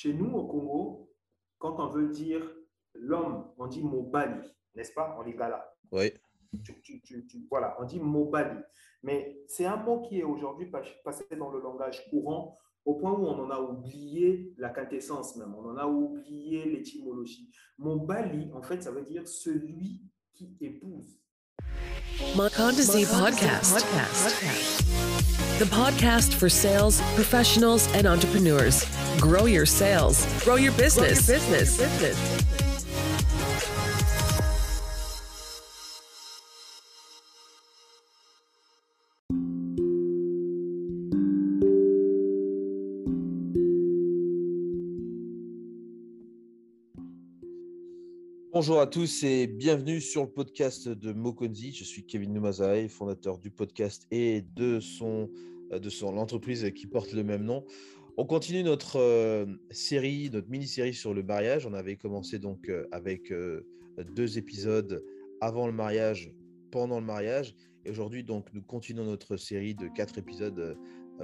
chez nous au Congo, quand on veut dire l'homme, on dit mobali, n'est-ce pas En lingala? Oui. voilà, on dit mobali. Mais c'est un mot qui est aujourd'hui passé dans le langage courant au point où on en a oublié la quintessence même, on en a oublié l'étymologie. Mobali, en fait, ça veut dire celui qui épouse. Podcast. The podcast for sales professionals and entrepreneurs. Grow your sales, grow your business. Grow your business. business. Bonjour à tous et bienvenue sur le podcast de Mokonzi. Je suis Kevin Numazae, fondateur du podcast et de son euh, de son l'entreprise qui porte le même nom. On continue notre euh, série, notre mini-série sur le mariage. On avait commencé donc euh, avec deux épisodes avant le mariage, pendant le mariage, et aujourd'hui donc nous continuons notre série de quatre épisodes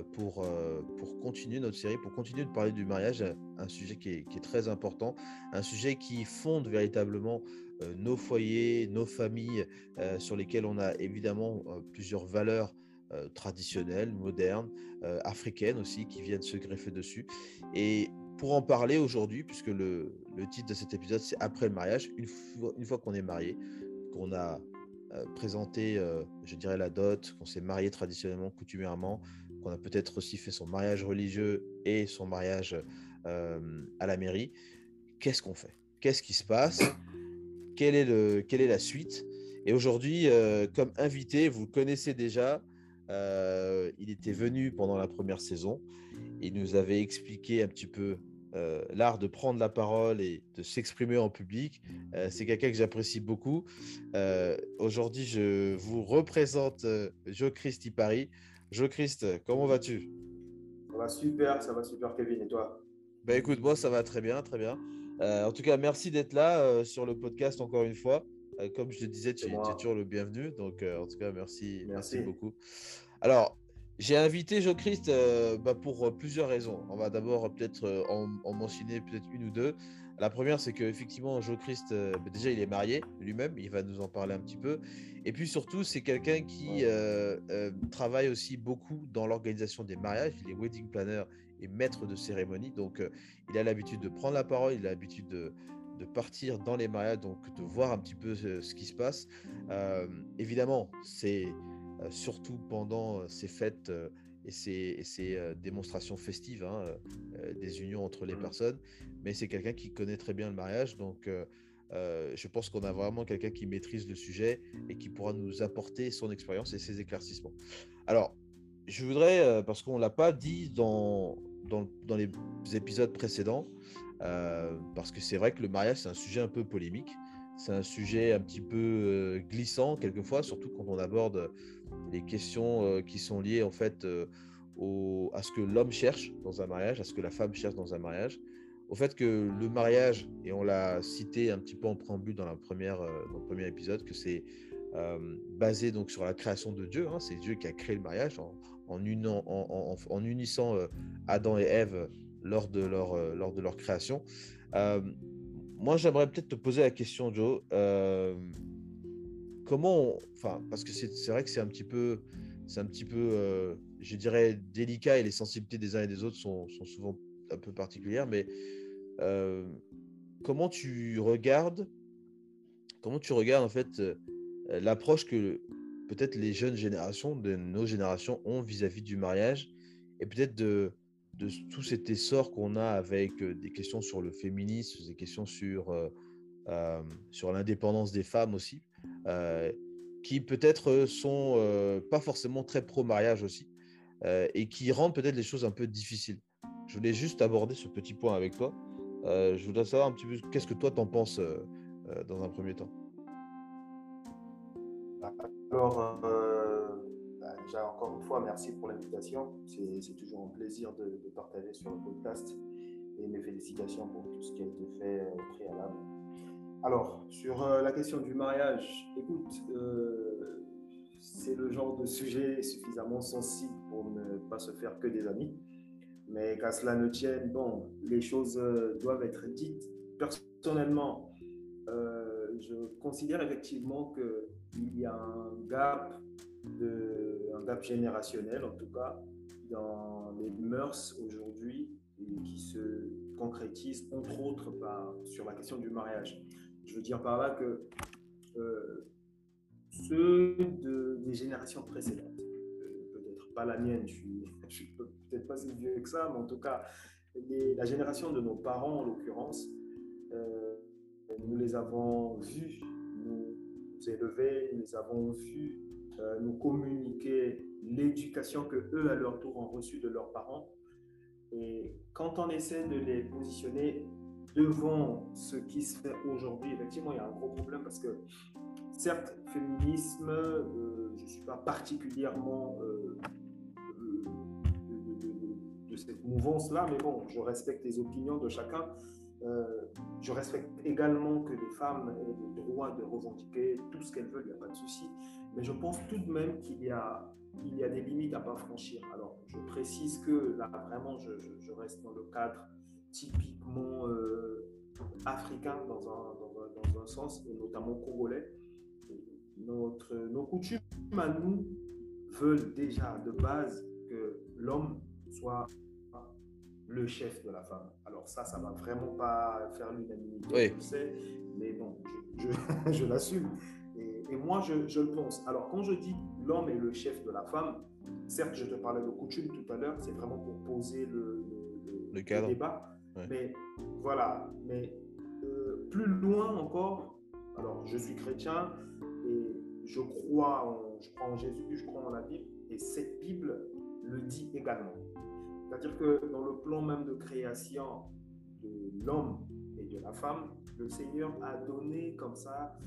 pour, euh, pour continuer notre série, pour continuer de parler du mariage, un sujet qui est, qui est très important, un sujet qui fonde véritablement euh, nos foyers, nos familles, euh, sur lesquels on a évidemment plusieurs valeurs traditionnelles, modernes, africaines aussi, qui viennent se greffer dessus. Et pour en parler aujourd'hui, puisque le, le, titre de cet épisode, c'est Après le mariage, une fois, qu'on est marié, qu'on a présenté, je dirais, la dot, qu'on s'est marié traditionnellement, coutumièrement, on a peut-être aussi fait son mariage religieux et son mariage euh, à la mairie. Qu'est-ce qu'on fait? Qu'est-ce qui se passe? Quelle est, le, quelle est la suite? Et aujourd'hui, euh, comme invité, vous connaissez déjà, euh, il était venu pendant la première saison. Il nous avait expliqué un petit peu l'art de prendre la parole et de s'exprimer en public. c'est quelqu'un que j'apprécie beaucoup. Aujourd'hui, je vous représente Joe Christi Paris. Jo Christ, comment vas-tu? Ça va super, ça va super Kevin, et toi? Ben écoute, moi ça va très bien, très bien. Euh, en tout cas, merci d'être là euh, sur le podcast encore une fois. Euh, comme je te disais, tu, es toujours le bienvenu. Donc en tout cas, merci, merci, beaucoup. Alors, j'ai invité Jo Christ bah, pour plusieurs raisons. On va d'abord peut-être en, en, mentionner peut-être une ou deux. La première, c'est qu'effectivement, Jo Christ, euh, bah, déjà, il est marié lui-même, il va nous en parler un petit peu. Et puis surtout, c'est quelqu'un qui euh, euh, travaille aussi beaucoup dans l'organisation des mariages. Il est wedding planner et maître de cérémonie. Donc, il a l'habitude de prendre la parole, il a l'habitude de, partir dans les mariages, donc de voir un petit peu ce, qui se passe. évidemment, c'est surtout pendant ces fêtes et ces, démonstrations festives hein, des unions entre les mmh. personnes mais c'est quelqu'un qui connaît très bien le mariage. Donc, euh, euh, je pense qu'on a vraiment quelqu'un qui maîtrise le sujet et qui pourra nous apporter son expérience et ses éclaircissements. Alors, je voudrais, euh, parce qu'on ne l'a pas dit dans, dans, les épisodes précédents, parce que c'est vrai que le mariage, c'est un sujet un peu polémique. C'est un sujet un petit peu glissant quelquefois, surtout quand on aborde les questions qui sont liées en fait à ce que l'homme cherche dans un mariage, à ce que la femme cherche dans un mariage au fait que le mariage, et on l'a cité un petit peu en préambule dans, la première, euh, dans le premier épisode, que c'est euh, basé donc sur la création de Dieu. Hein, c'est Dieu qui a créé le mariage en, unissant euh, Adam et Ève lors de leur, lors de leur création. Moi, j'aimerais peut-être te poser la question, Joe. comment, enfin, parce que c'est vrai que c'est un petit peu, c'est un petit peu, je dirais, délicat et les sensibilités des uns et des autres sont, souvent un peu particulières, mais euh, comment tu regardes, comment tu regardes en fait euh, l'approche que peut-être les jeunes générations, de nos générations, ont vis-à-vis du mariage et peut-être de, de tout cet essor qu'on a avec des questions sur le féminisme, des questions sur, sur l'indépendance des femmes aussi, qui peut-être sont pas forcément très pro-mariage aussi, et qui rendent peut-être les choses un peu difficiles. Je voulais juste aborder ce petit point avec toi. Je voudrais savoir un petit peu qu'est-ce que toi t'en penses dans un premier temps? Alors, déjà encore une fois, merci pour l'invitation. C'est toujours un plaisir de, partager sur le podcast et mes félicitations pour tout ce qui a été fait au préalable. Alors, sur la question du mariage, écoute, c'est le genre de sujet suffisamment sensible pour ne pas se faire que des amis. Mais qu'à cela ne tienne, bon, les choses euh, doivent être dites. Personnellement, euh, je considère effectivement qu'il y a un gap, de, un gap générationnel, en tout cas, dans les mœurs aujourd'hui qui se concrétise entre autres par, sur la question du mariage. Je veux dire par là que euh, ceux de, des générations précédentes, euh, peut-être pas la mienne, je suis, suis peut-être pas si vieux que ça, mais en tout cas, la génération de nos parents en l'occurrence, euh, nous les avons vus nous élever, nous les avons vus nous communiquer l'éducation que eux à leur tour ont reçue de leurs parents. Et quand on essaie de les positionner devant ce qui se fait aujourd'hui, effectivement, il y a un gros problème parce que, certes, féminisme, euh, je ne suis pas particulièrement euh, de, cette mouvance-là, mais bon, je respecte les opinions de chacun. Euh, je respecte également que les femmes aient le droit de revendiquer tout ce qu'elles veulent, il n'y a pas de souci. Mais je pense tout de même qu'il y a il y a des limites à ne pas franchir. Alors, je précise que là, vraiment, je, je, reste dans le cadre typiquement euh, africain dans un, dans, dans un, sens, et notamment congolais. Notre, nos coutumes à nous veulent déjà de base que l'homme soit le chef de la femme. Alors ça, ça va vraiment pas faire l'unanimité, oui. je sais, mais bon, je, je, je l'assume. Et moi, je, le pense. Alors, quand je dis l'homme est le chef de la femme, certes, je te parlais de coutume tout à l'heure, c'est vraiment pour poser le, le, débat. Mais voilà, mais euh, plus loin encore, alors je suis chrétien et je crois, en, je crois en Jésus, je crois en la Bible, et cette Bible le dit également. C'est-à-dire que dans le plan même de création de l'homme et de la femme, le Seigneur a donné comme ça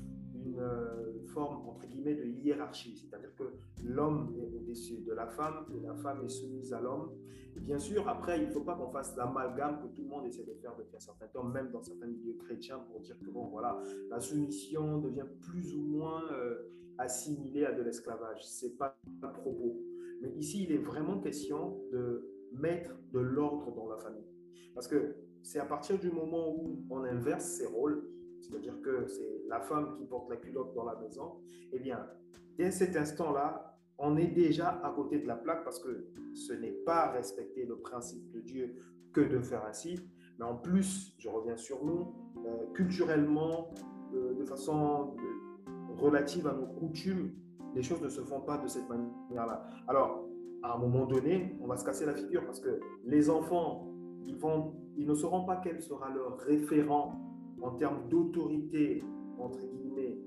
une euh, forme, entre guillemets, de hiérarchie, c'est-à-dire que l'homme est au-dessus de la femme et la femme est soumise à l'homme. Bien sûr, après, il ne faut pas qu'on fasse l'amalgame que tout le monde essaie de faire depuis un certain temps, même dans certains milieux chrétiens, pour dire que, bon, voilà, la soumission devient plus ou moins euh, assimilée à de l'esclavage. Ce n'est pas le propos. Mais ici, il est vraiment question de mettre de l'ordre dans la famille. Parce que c'est à partir du moment où on inverse ces rôles, c'est-à-dire que c'est la femme qui porte la culotte dans la maison, eh bien, dès cet instant-là, on est déjà à côté de la plaque parce que ce n'est pas respecter le principe de Dieu que de faire ainsi, mais en plus, je reviens sur nous, euh, culturellement, euh, de façon euh, relative à nos coutumes, les choses ne se font pas de cette manière-là. Alors, à un moment donné, on va se casser la figure parce que les enfants, ils, vont, ils ne sauront pas quel sera leur référent en termes d'autorité, entre guillemets,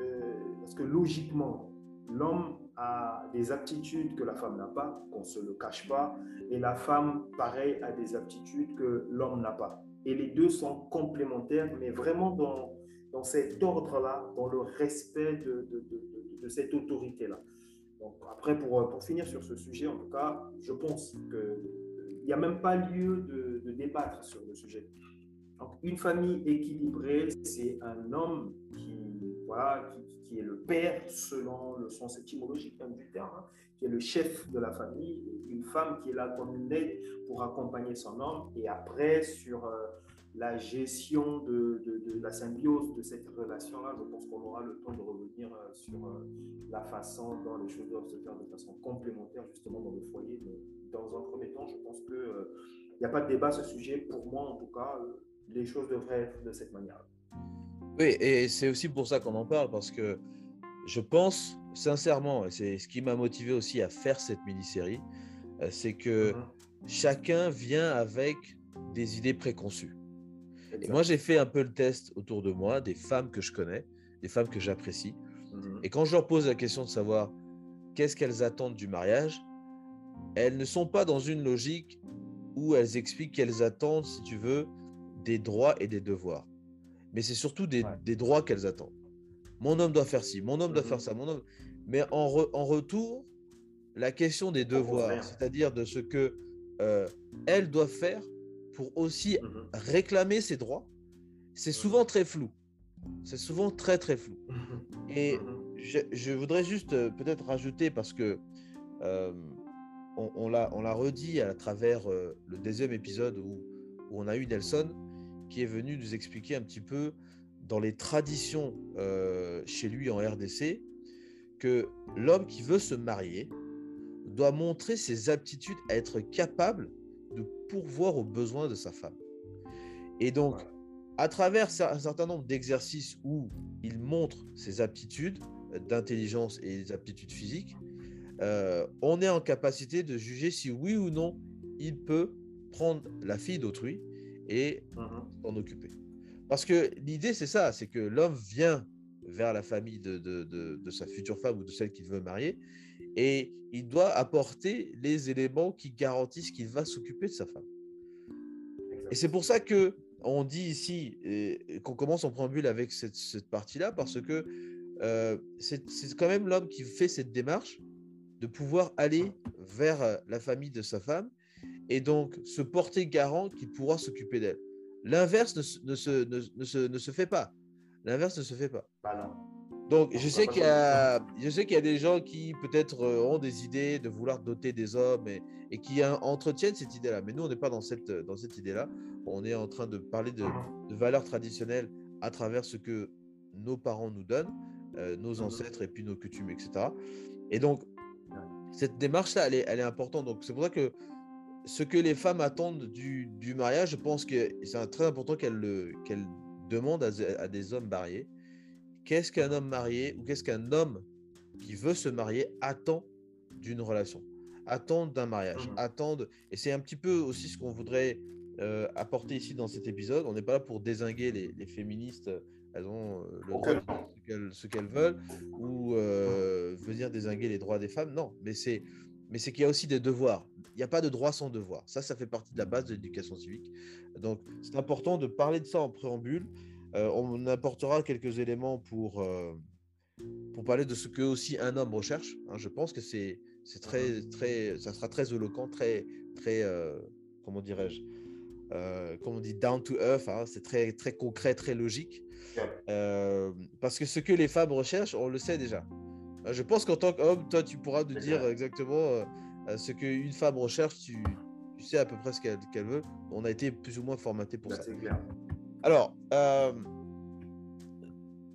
euh, parce que logiquement, l'homme a des aptitudes que la femme n'a pas, qu'on ne se le cache pas, et la femme, pareil, a des aptitudes que l'homme n'a pas. Et les deux sont complémentaires, mais vraiment dans, dans cet ordre-là, dans le respect de, de, de, de cette autorité-là. Donc après, pour, pour, finir sur ce sujet, en tout cas, je pense qu'il n'y a même pas lieu de, débattre sur le sujet. Donc, une famille équilibrée, c'est un homme qui, voilà, qui, est le père selon le sens étymologique du terme, hein, qui est le chef de la famille, une femme qui est là comme une aide pour accompagner son homme. Et après, sur euh, la gestion de, de, la symbiose de cette relation-là, je pense qu'on aura le temps de revenir euh, sur euh, la façon dont les choses doivent se faire de façon complémentaire, justement, dans le foyer. Dans un premier temps, je pense qu'il n'y a pas de débat à ce sujet, pour moi en tout cas les choses devraient être de cette manière. Oui, et c'est aussi pour ça qu'on en parle, parce que je pense sincèrement, et c'est ce qui m'a motivé aussi à faire cette mini-série, euh, c'est que mhm. chacun vient avec des idées préconçues. Et moi, j'ai fait un peu le test autour de moi, des femmes que je connais, des femmes que j'apprécie. Mhm. Et quand je leur pose la question de savoir qu'est-ce qu'elles attendent du mariage, elles ne sont pas dans une logique où elles expliquent qu'elles attendent, si tu veux, des droits et des devoirs. Mais c'est surtout des, droits qu'elles attendent. Mon homme doit faire ci, mon homme doit faire ça, mon homme. Mais en, en retour, la question des devoirs, c'est-à-dire de ce que euh, elles doivent faire pour aussi réclamer ses droits, c'est souvent très flou. C'est souvent très très flou. Et je, voudrais juste euh, peut-être rajouter parce que euh, on, l'a redit à travers le deuxième épisode où, où, on a eu Nelson qui est venu nous expliquer un petit peu dans les traditions euh, chez lui en RDC que l'homme qui veut se marier doit montrer ses aptitudes à être capable de pourvoir aux besoins de sa femme. Et donc, à travers un certain nombre d'exercices où il montre ses aptitudes d'intelligence et des aptitudes physiques, euh, on est en capacité de juger si oui ou non il peut prendre la fille d'autrui et mmh s'en occuper. Parce que l'idée, c'est ça, c'est que l'homme vient vers la famille de, de, de, sa future femme ou de celle qu'il veut marier, et il doit apporter les éléments qui garantissent qu'il va s'occuper de sa femme. Et c'est pour ça que on dit ici qu'on commence en préambule avec cette, cette partie-là, parce que euh, c'est quand même l'homme qui fait cette démarche de pouvoir aller vers la famille de sa femme et donc se porter garant qu'il pourra s'occuper d'elle. L'inverse ne, se, ne, se, fait pas. L'inverse ne se fait pas. Bah donc, je sais, qu'il y a, je sais qu'il y a des gens qui peut-être euh, ont des idées de vouloir doter des hommes et, et qui entretiennent cette idée-là. Mais nous, on n'est pas dans cette, dans cette idée-là. On est en train de parler de, de, valeurs traditionnelles à travers ce que nos parents nous donnent, euh, nos ancêtres et puis nos coutumes, etc. Et donc, cette démarche-là, elle est, elle est importante. Donc, c'est pour ça que ce que les femmes attendent du, du mariage, je pense que c'est très important qu'elles demandent à, des hommes mariés. Qu'est-ce qu'un homme marié ou qu'est-ce qu'un homme qui veut se marier attend d'une relation, attend d'un mariage, mmh. attend Et c'est un petit peu aussi ce qu'on voudrait euh, apporter ici dans cet épisode. On n'est pas là pour désinguer les, les féministes elles ont euh, le droit de dire ce qu'elles veulent ou euh, venir désinguer les droits des femmes. Non, mais c'est mais c'est qu'il y a aussi des devoirs. Il n'y a pas de droit sans devoir. Ça, ça fait partie de la base de l'éducation civique. Donc, c'est important de parler de ça en préambule. Euh, on apportera quelques éléments pour, pour parler de ce que aussi un homme recherche. Hein. je pense que c'est très, très, ça sera très éloquent, très, très, comment dirais-je, comme on dit, down to earth. Hein. c'est très, très concret, très logique. Euh, parce que ce que les femmes recherchent, on le sait déjà. Euh, je pense qu'en tant qu'homme, toi, tu pourras nous dire exactement euh, ce qu'une femme recherche. Tu, tu, sais à peu près ce qu'elle veut. On a été plus ou moins formaté pour ça. Clair. Alors,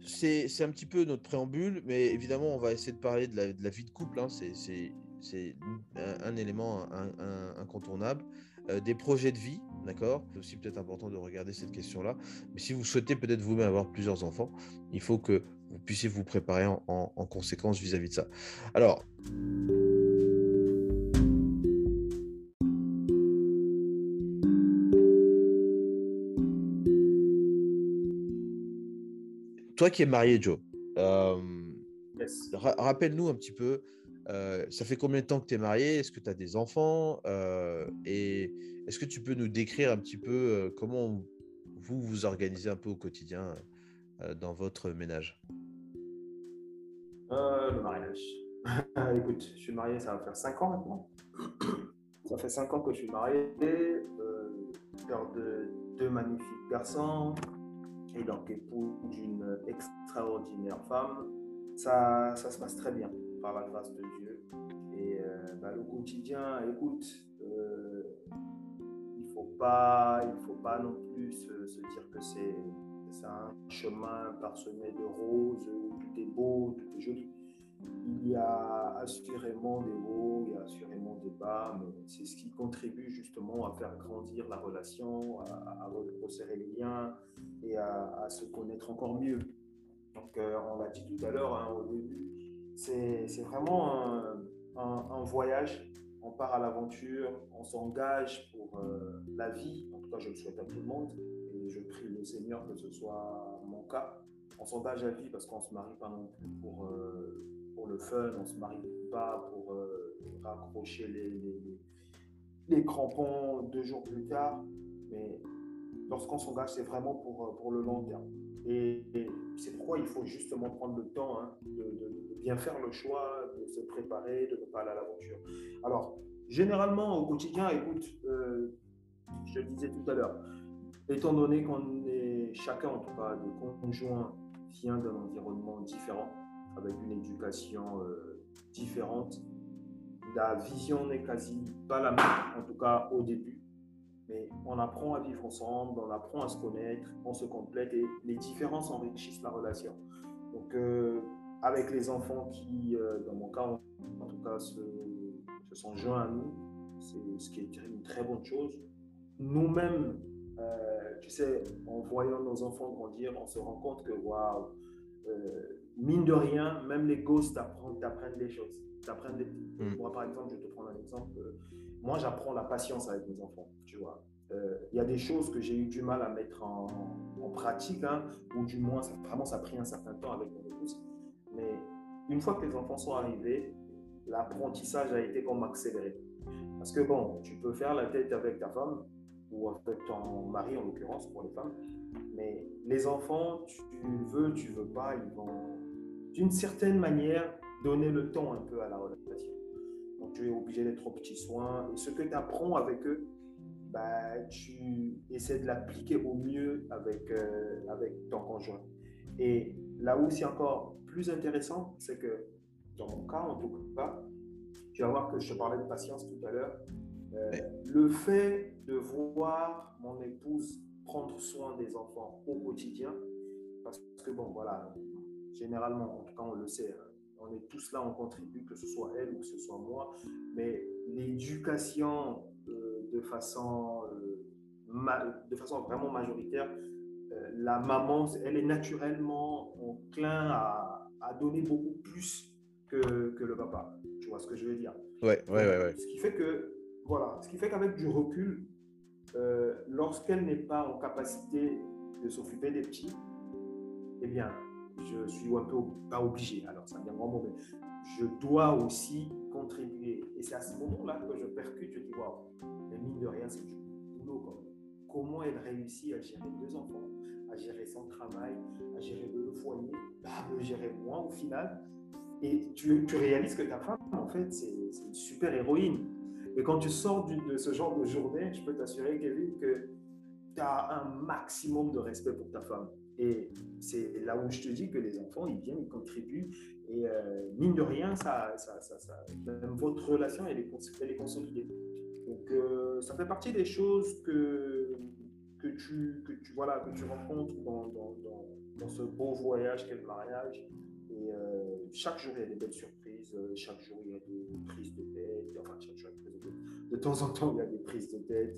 c'est un petit peu notre préambule, mais évidemment, on va essayer de parler de la, de la vie de couple. Hein. C'est un, un, élément incontournable. des projets de vie, D'accord? C'est aussi peut-être important de regarder cette question-là. Mais si vous souhaitez peut-être vous-même avoir plusieurs enfants, il faut que vous puissiez vous préparer en, conséquence vis-à-vis de ça. Alors. Toi qui es marié, Joe, euh, rappelle-nous un petit peu euh, ça fait combien de temps que tu es marié? Est-ce que tu as des enfants? Euh, Et est-ce que tu peux nous décrire un petit peu comment vous vous organisez un peu au quotidien dans votre ménage? Le mariage. Écoute, je suis marié, ça va faire 5 ans maintenant. ça fait 5 ans que je suis marié, père de deux magnifiques garçons et donc époux d'une extraordinaire femme. Ça, ça se passe très bien par la grâce de Dieu. Et euh, bah, le quotidien, écoute, euh, il ne faut, pas, faut pas non plus se, dire que c'est un chemin parsemé de roses tout est beau, tout est joli. Il y a assurément des hauts, il y a assurément des bas, mais c'est ce qui contribue justement à faire grandir la relation, à, resserrer les liens et à, se connaître encore mieux. Donc, euh, on l'a dit tout à l'heure hein, au début, c'est vraiment un, voyage. On part à l'aventure, on s'engage pour euh, la vie. En tout cas, je le souhaite à tout le monde. Je prie le Seigneur que ce soit mon cas. On s'engage à vie parce qu'on ne se marie pas non plus pour, euh, pour le fun. On ne se marie pas pour euh, raccrocher les, crampons deux jours plus tard. Mais lorsqu'on s'engage, c'est vraiment pour, pour le long terme. Et, c'est pourquoi il faut justement prendre le temps hein, de, bien faire le choix, de se préparer, de ne pas aller à l'aventure. Alors, généralement, au quotidien, écoute, euh, je le disais tout à l'heure, étant donné qu'on est chacun, en tout cas, le conjoint vient d'un environnement différent, avec une éducation euh, différente, la vision n'est quasi pas la même, en tout cas au début. Mais on apprend à vivre ensemble, on apprend à se connaître, on se complète et les différences enrichissent la relation. Donc, euh, avec les enfants qui, euh, dans mon cas, en, tout cas, se, sont joints à nous, c'est ce qui est une très bonne chose. Nous-mêmes, euh, tu sais, en voyant nos enfants grandir, on se rend compte que, waouh, mine de rien, même les gosses t'apprennent des choses. Des... Mm. Moi, par exemple, je vais te prendre un exemple. Moi, j'apprends la patience avec mes enfants, tu vois. Euh, il y a des choses que j'ai eu du mal à mettre en, pratique, hein, ou du moins, ça, vraiment, ça a pris un certain temps avec mon épouse. Mais une fois que les enfants sont arrivés, l'apprentissage a été comme accéléré. Parce que bon, tu peux faire la tête avec ta femme, ou avec ton mari en l'occurrence pour les femmes, mais les enfants, tu veux, tu veux pas, ils vont d'une certaine manière donner le temps un peu à la relation. Donc tu es obligé d'être au petit soin, et ce que tu apprends avec eux, bah, tu essaies de l'appliquer au mieux avec, euh, avec ton conjoint. Et là où c'est encore plus intéressant, c'est que dans mon cas, en tout cas, tu vas voir que je parlais de patience tout à l'heure. Euh, le fait de voir mon épouse prendre soin des enfants au quotidien, parce que bon, voilà, généralement, en tout cas, on le sait, hein, on est tous là, on contribue, que ce soit elle ou que ce soit moi, mais l'éducation euh, de, façon, euh, de façon vraiment majoritaire, euh, la maman, elle est naturellement enclin à, à donner beaucoup plus que, que, le papa. Tu vois ce que je veux dire? Ouais, ouais, ouais, ouais. Ce qui fait que, voilà, ce qui fait qu'avec du recul, lorsqu'elle n'est pas en capacité de s'occuper des petits, eh bien, je suis un peu pas obligé, alors ça devient vraiment mais je dois aussi contribuer. Et c'est à ce moment-là que je percute, je dis, waouh, mais mine de rien, c'est du boulot. Comment elle réussit à gérer deux enfants, à gérer son travail, à gérer le foyer, à me gérer moi au final. Et tu, tu réalises que ta femme, en fait, c'est une super héroïne. Et quand tu sors de ce genre de journée, je peux t'assurer, Kevin, que tu as un maximum de respect pour ta femme. Et c'est là où je te dis que les enfants, ils viennent, ils contribuent. Et euh, mine de rien, ça, ça, ça, même votre relation, elle est, elle est consolidée. Donc, euh, ça fait partie des choses que, que, tu, que, tu, voilà, que tu rencontres dans, dans, dans, ce beau voyage qu'est le mariage. Et euh, chaque jour, il y a des belles surprises. Chaque jour, il y a des prises de tête. Enfin, chaque jour, de temps en temps, il y a des prises de tête.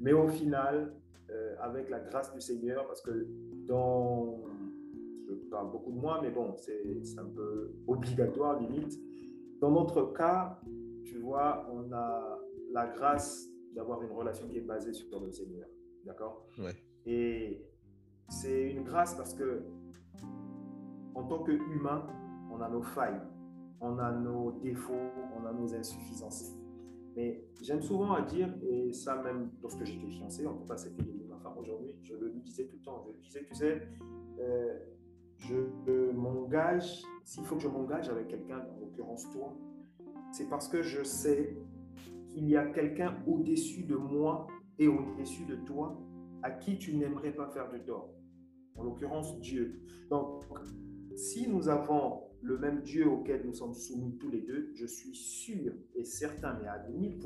Mais au final, avec la grâce du Seigneur, parce que dans, je parle beaucoup de moi, mais bon, c'est un peu obligatoire limite. Dans notre cas, tu vois, on a la grâce d'avoir une relation qui est basée sur le Seigneur. D'accord? Ouais. Et c'est une grâce parce que, en tant qu'humain, on a nos failles, on a nos défauts, on a nos insuffisances. Mais j'aime souvent à dire, et ça même lorsque j'étais fiancé, en tout cas c'était aujourd'hui, je le disais tout le temps, je le disais, tu sais, euh, je m'engage, s'il faut que je m'engage avec quelqu'un, en l'occurrence toi, c'est parce que je sais qu'il y a quelqu'un au-dessus de moi et au-dessus de toi à qui tu n'aimerais pas faire du tort. En l'occurrence, Dieu. Donc, si nous avons le même Dieu auquel nous sommes soumis tous les deux, je suis sûr et certain, mais à 1000%,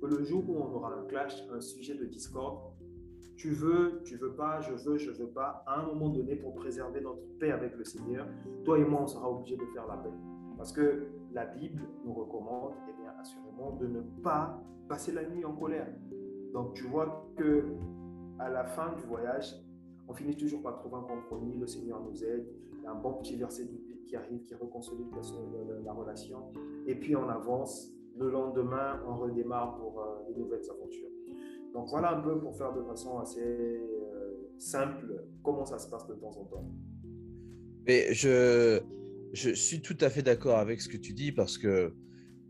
que le jour où on aura un clash, un sujet de discorde, tu veux, tu veux pas, je veux, je veux pas, à un moment donné, pour préserver notre paix avec le Seigneur, toi et moi, on sera obligé de faire la paix. Parce que la Bible nous recommande, eh bien, assurément, de ne pas passer la nuit en colère. Donc, tu vois que à la fin du voyage, on finit toujours par trouver un compromis, le Seigneur nous aide, il y a un bon petit verset qui arrive, qui reconsolide la, la relation, et puis on avance. Le lendemain, on redémarre pour euh, de nouvelles aventures. Donc voilà un peu pour faire de façon assez euh, simple comment ça se passe de temps en temps. Mais je, je suis tout à fait d'accord avec ce que tu dis parce que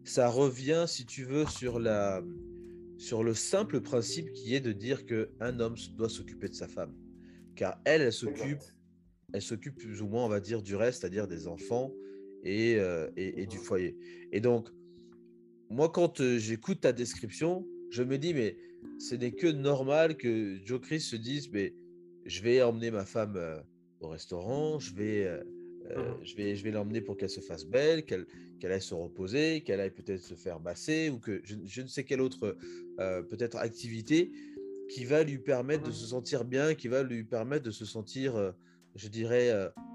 ça revient, si tu veux, sur, la, sur le simple principe qui est de dire qu'un homme doit s'occuper de sa femme. Car elle, elle s'occupe, elle s'occupe plus ou moins, on va dire, du reste, c'est-à-dire des enfants et, euh, et, du foyer. Et donc, moi, quand j'écoute ta description, je me dis, mais ce n'est que normal que Joe Chris se dise mais je vais emmener ma femme euh, au restaurant, je vais euh, mhm. Je vais, je vais l'emmener pour qu'elle se fasse belle, qu'elle aille se reposer, qu'elle aille peut-être se faire masser ou que je, ne sais quelle autre euh, peut-être activité qui va lui permettre de se sentir bien, qui va lui permettre de se sentir, je dirais,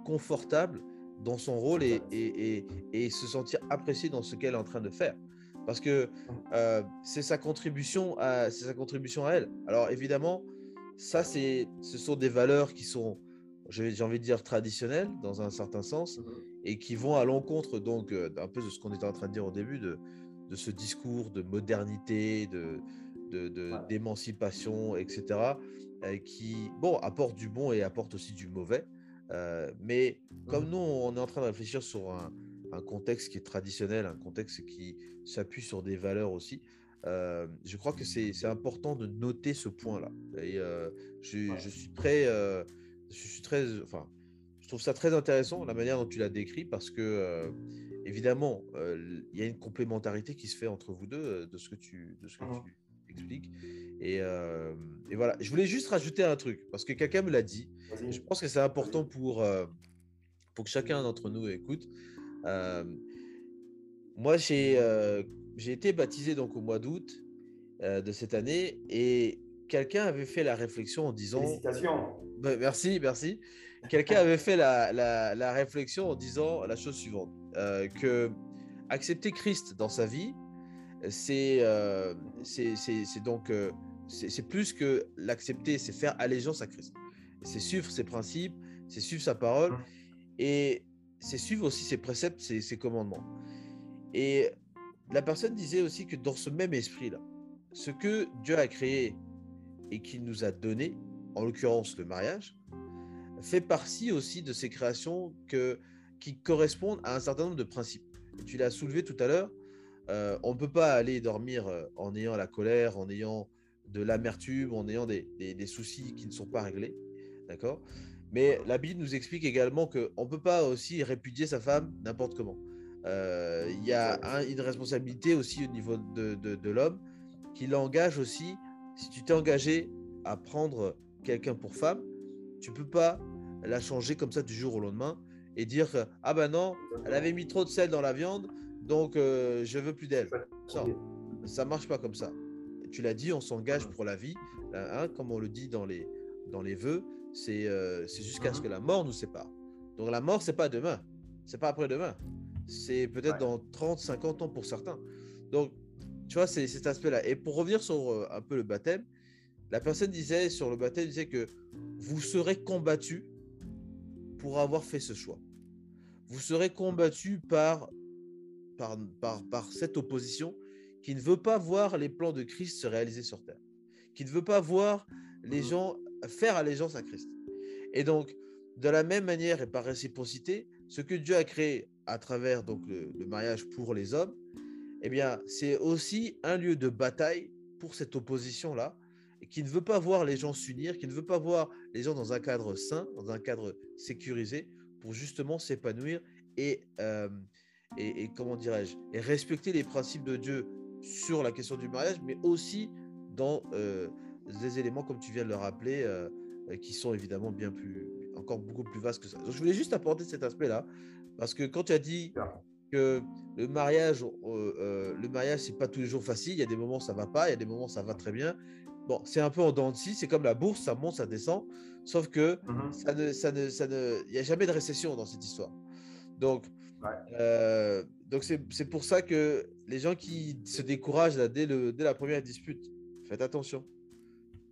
confortable dans son rôle et, et, et, se sentir apprécié dans ce qu'elle est en train de faire. Parce que mhm. c'est sa contribution à, sa contribution à elle. Alors évidemment, ça, c'est, ce sont des valeurs qui sont j'ai envie de dire traditionnels dans un certain sens, mhm. et qui vont à l'encontre donc euh, un peu de ce qu'on était en train de dire au début, de, de ce discours de modernité, de d'émancipation, etc., euh, qui, bon, apporte du bon et apporte aussi du mauvais. Euh, mais comme mhm. nous, on est en train de réfléchir sur un, un contexte qui est traditionnel, un contexte qui s'appuie sur des valeurs aussi, je crois que c'est important de noter ce point-là. Et je, je, suis prêt je suis très, enfin, je trouve ça très intéressant la manière dont tu l'as décrit parce que euh, évidemment, euh, il y a une complémentarité qui se fait entre vous deux euh, de ce que tu, de ce que mmh tu expliques. Et, et, voilà, je voulais juste rajouter un truc parce que quelqu'un me l'a dit. Je pense que c'est important pour, pour que chacun d'entre nous écoute. moi, j'ai j'ai été baptisé donc au mois d'août de cette année et quelqu'un avait fait la réflexion en disant. Félicitations. Bah, merci, merci. Quelqu'un avait fait la, la, réflexion en disant la chose suivante euh, que accepter Christ dans sa vie, c'est euh, c'est donc euh, c'est plus que l'accepter, c'est faire allégeance à Christ. C'est suivre ses principes, c'est suivre sa parole hum. et c'est suivre aussi ses préceptes, ses, ses commandements. Et la personne disait aussi que dans ce même esprit-là, ce que Dieu a créé et qu'il nous a donné, en l'occurrence le mariage, fait partie aussi de ces créations que, qui correspondent à un certain nombre de principes. tu l'as soulevé tout à l'heure, euh, on ne peut pas aller dormir euh, en ayant la colère, en ayant de l'amertume, en ayant des, des, soucis qui ne sont pas réglés. D'accord? Mais la Bible nous explique également qu'on ne peut pas aussi répudier sa femme n'importe comment. Euh, il y a une responsabilité aussi au niveau de, de, de l'homme qui l'engage aussi si tu t'es engagé à prendre quelqu'un pour femme, tu peux pas la changer comme ça du jour au lendemain et dire ah ben non, elle avait mis trop de sel dans la viande, donc euh, je veux plus d'elle. Non, ça marche pas comme ça. Tu l'as dit, on s'engage pour la vie, hein, comme on le dit dans les dans les vœux, c'est euh, jusqu'à ce que la mort nous sépare. Donc la mort c'est pas demain, c'est pas après-demain, c'est peut-être dans 30, 50 ans pour certains. Donc tu vois, c'est cet aspect-là. Et pour revenir sur euh, un peu le baptême, la personne disait sur le baptême, disait que vous serez combattu pour avoir fait ce choix. Vous serez combattu par, par, par, par cette opposition qui ne veut pas voir les plans de Christ se réaliser sur terre, qui ne veut pas voir les mmh. gens faire allégeance à Christ. Et donc, de la même manière et par réciprocité, ce que Dieu a créé à travers donc le mariage pour les hommes, eh bien, c'est aussi un lieu de bataille pour cette opposition-là, qui ne veut pas voir les gens s'unir, qui ne veut pas voir les gens dans un cadre sain, dans un cadre sécurisé, pour justement s'épanouir et, euh, et, comment dirais-je, et respecter les principes de Dieu sur la question du mariage, mais aussi dans euh, des éléments, comme tu viens de le rappeler, euh, qui sont évidemment bien plus, encore beaucoup plus vastes que ça. Donc, je voulais juste apporter cet aspect-là, parce que quand tu as dit que le mariage, euh, euh, le mariage, c'est pas tous les jours facile. Il y a des moments ça va pas, il y a des moments ça va très bien. Bon, c'est un peu en dents de scie, c'est comme la bourse, ça monte, ça descend. Sauf que mhm. ça ne, ça ne, ça ne, il n'y a jamais de récession dans cette histoire. Donc, euh, donc c'est pour ça que les gens qui se découragent là, dès, le, dès la première dispute, faites attention.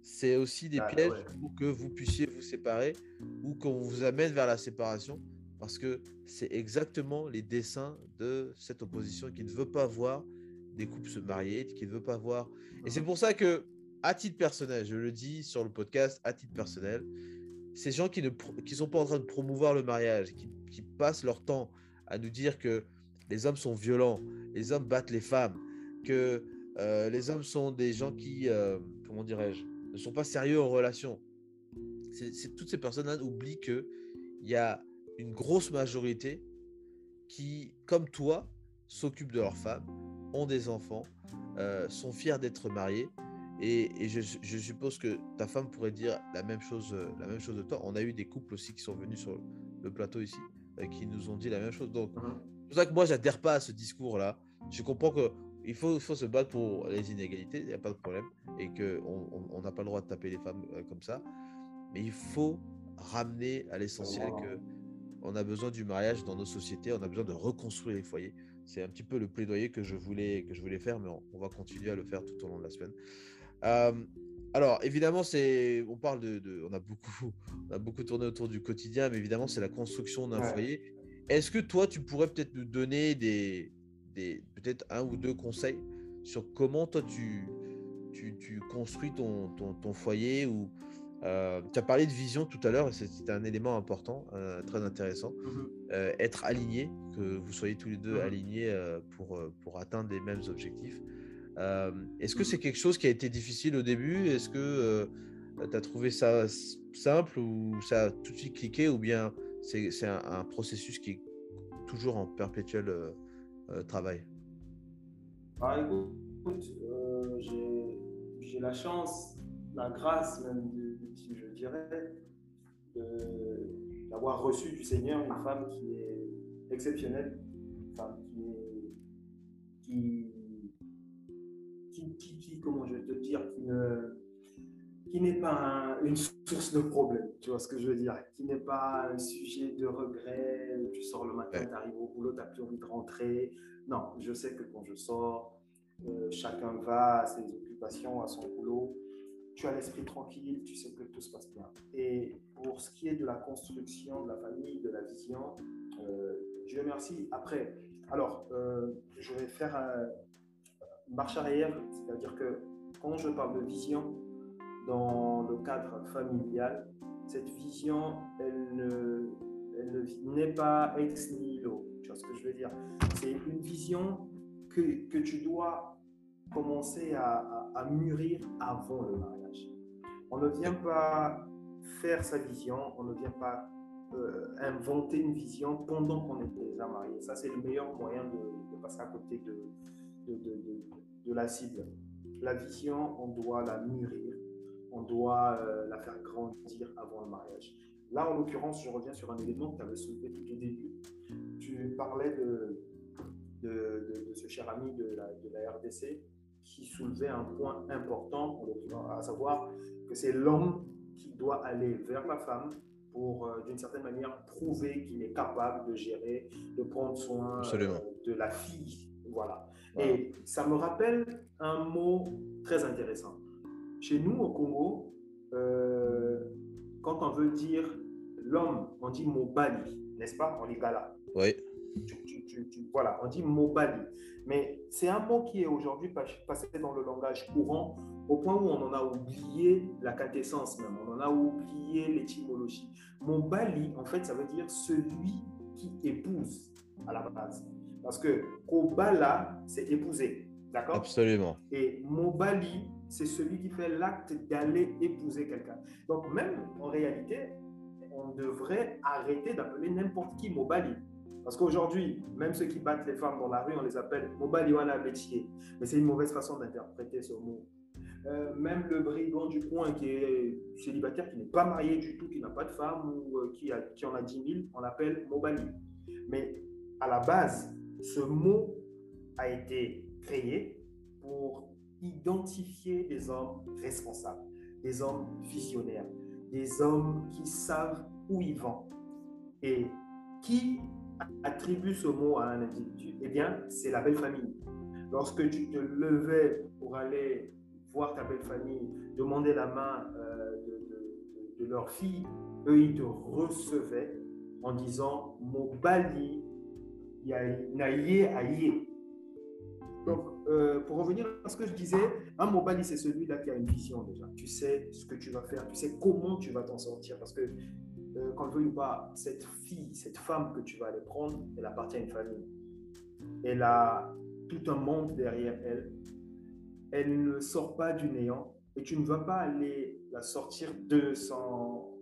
C'est aussi des pièges pour que vous puissiez vous séparer ou qu'on vous amène vers la séparation parce que c'est exactement les dessins de cette opposition qui ne veut pas voir des couples se marier, qui ne veut pas voir. Et c'est pour ça que, à titre personnel, je le dis sur le podcast, à titre personnel, ces gens qui ne qui sont pas en train de promouvoir le mariage, qui, qui passent leur temps à nous dire que les hommes sont violents, les hommes battent les femmes, que euh, les hommes sont des gens qui, euh, comment dirais-je, ne sont pas sérieux en relation. C'est toutes ces personnes-là oublient que il y a une grosse majorité qui, comme toi, s'occupent de leurs femmes, ont des enfants, euh, sont fiers d'être mariés. Et, je, suppose que ta femme pourrait dire la même chose, la même chose de toi. On a eu des couples aussi qui sont venus sur le plateau ici, qui nous ont dit la même chose. Donc, mhm. c'est pour ça que moi, j'adhère pas à ce discours-là. Je comprends que il faut, faut se battre pour les inégalités, il n'y a pas de problème, et qu'on n'a pas le droit de taper les femmes comme ça. Mais il faut ramener à l'essentiel que on a besoin du mariage dans nos sociétés, on a besoin de reconstruire les foyers. C'est un petit peu le plaidoyer que je voulais, que je voulais faire, mais on, va continuer à le faire tout au long de la semaine. Euh, alors, évidemment, c'est, on parle de, on a beaucoup, on a beaucoup tourné autour du quotidien, mais évidemment, c'est la construction d'un foyer. Est-ce que toi, tu pourrais peut-être nous donner des, des peut-être un ou deux conseils sur comment toi tu, tu, tu construis ton, ton, ton, foyer ou euh, tu as parlé de vision tout à l'heure, et c'est un élément important, euh, très intéressant. Mmh euh, être aligné, que vous soyez tous les deux mmh alignés pour, pour atteindre les mêmes objectifs. Est-ce que c'est quelque chose qui a été difficile au début? Est-ce que tu as trouvé ça simple ou ça a tout de suite cliqué Ou bien c'est un, processus qui est toujours en perpétuel travail? Ah, écoute, j'ai la chance, la grâce même de je dirais, d'avoir reçu du Seigneur une femme qui est exceptionnelle, une femme qui est, qui, qui, qui, comment je vais te dire, qui ne, qui n'est pas une source de problème, tu vois ce que je veux dire, qui n'est pas un sujet de regret, tu sors le matin, tu arrives au boulot, tu n'as plus envie de rentrer. Non, je sais que quand je sors, euh, chacun va à ses occupations, à son boulot tu as l'esprit tranquille, tu sais que tout se passe bien. Et pour ce qui est de la construction de la famille, de la vision, euh, Dieu merci. Après, alors, euh, je vais faire un marche arrière, c'est-à-dire que quand je parle de vision dans le cadre familial, cette vision, elle ne, n'est pas ex nihilo. Tu vois ce que je veux dire? C'est une vision que, tu dois commencer à, à, mûrir avant le mariage. On ne vient pas faire sa vision, on ne vient pas euh, inventer une vision pendant qu'on est déjà marié. Ça, c'est le meilleur moyen de, passer à côté de, de, de, la cible. La vision, on doit la mûrir, on doit euh, la faire grandir avant le mariage. Là, en l'occurrence, je reviens sur un élément que tu avais soulevé tout au début. Tu parlais de, de, ce cher ami de la, de la RDC qui soulevait un point important, à savoir que c'est l'homme qui doit aller vers la femme pour, euh, d'une certaine manière, prouver qu'il est capable de gérer, de prendre soin euh, de la fille. Voilà. Et ça me rappelle un mot très intéressant. Chez nous, au Congo, euh, quand on veut dire l'homme, on dit mobali, n'est-ce pas? En ligala. Oui voilà, on dit mobali. Mais c'est un mot qui est aujourd'hui passé dans le langage courant au point où on en a oublié la quintessence même, on en a oublié l'étymologie. Mobali, en fait, ça veut dire celui qui épouse à la base. Parce que Kobala, c'est épouser. D'accord? Absolument. Et Mobali, c'est celui qui fait l'acte d'aller épouser quelqu'un. Donc, même en réalité, on devrait arrêter d'appeler n'importe qui Mobali. Parce qu'aujourd'hui, même ceux qui battent les femmes dans la rue, on les appelle Mobaliwana métier. Mais c'est une mauvaise façon d'interpréter ce mot. Euh, même le brigand du coin qui est célibataire, qui n'est pas marié du tout, qui n'a pas de femme ou euh, qui, a, qui, en a 10 000, on l'appelle Mobali. Mais à la base, ce mot a été créé pour identifier des hommes responsables, des hommes visionnaires, des hommes qui savent où ils vont et qui attribue ce mot à un individu, eh bien, c'est la belle famille. Lorsque tu te levais pour aller voir ta belle famille, demander la main euh, de, leur fille, eux, ils te recevaient en disant Aïe. Donc, euh, pour revenir à ce que je disais, un mobali, c'est celui-là qui a une vision déjà. Tu sais ce que tu vas faire, tu sais comment tu vas t'en sortir. Parce que qu'on le veuille ou pas, cette fille, cette femme que tu vas aller prendre, elle appartient à une famille. Elle a tout un monde derrière elle. Elle ne sort pas du néant et tu ne vas pas aller la sortir de, son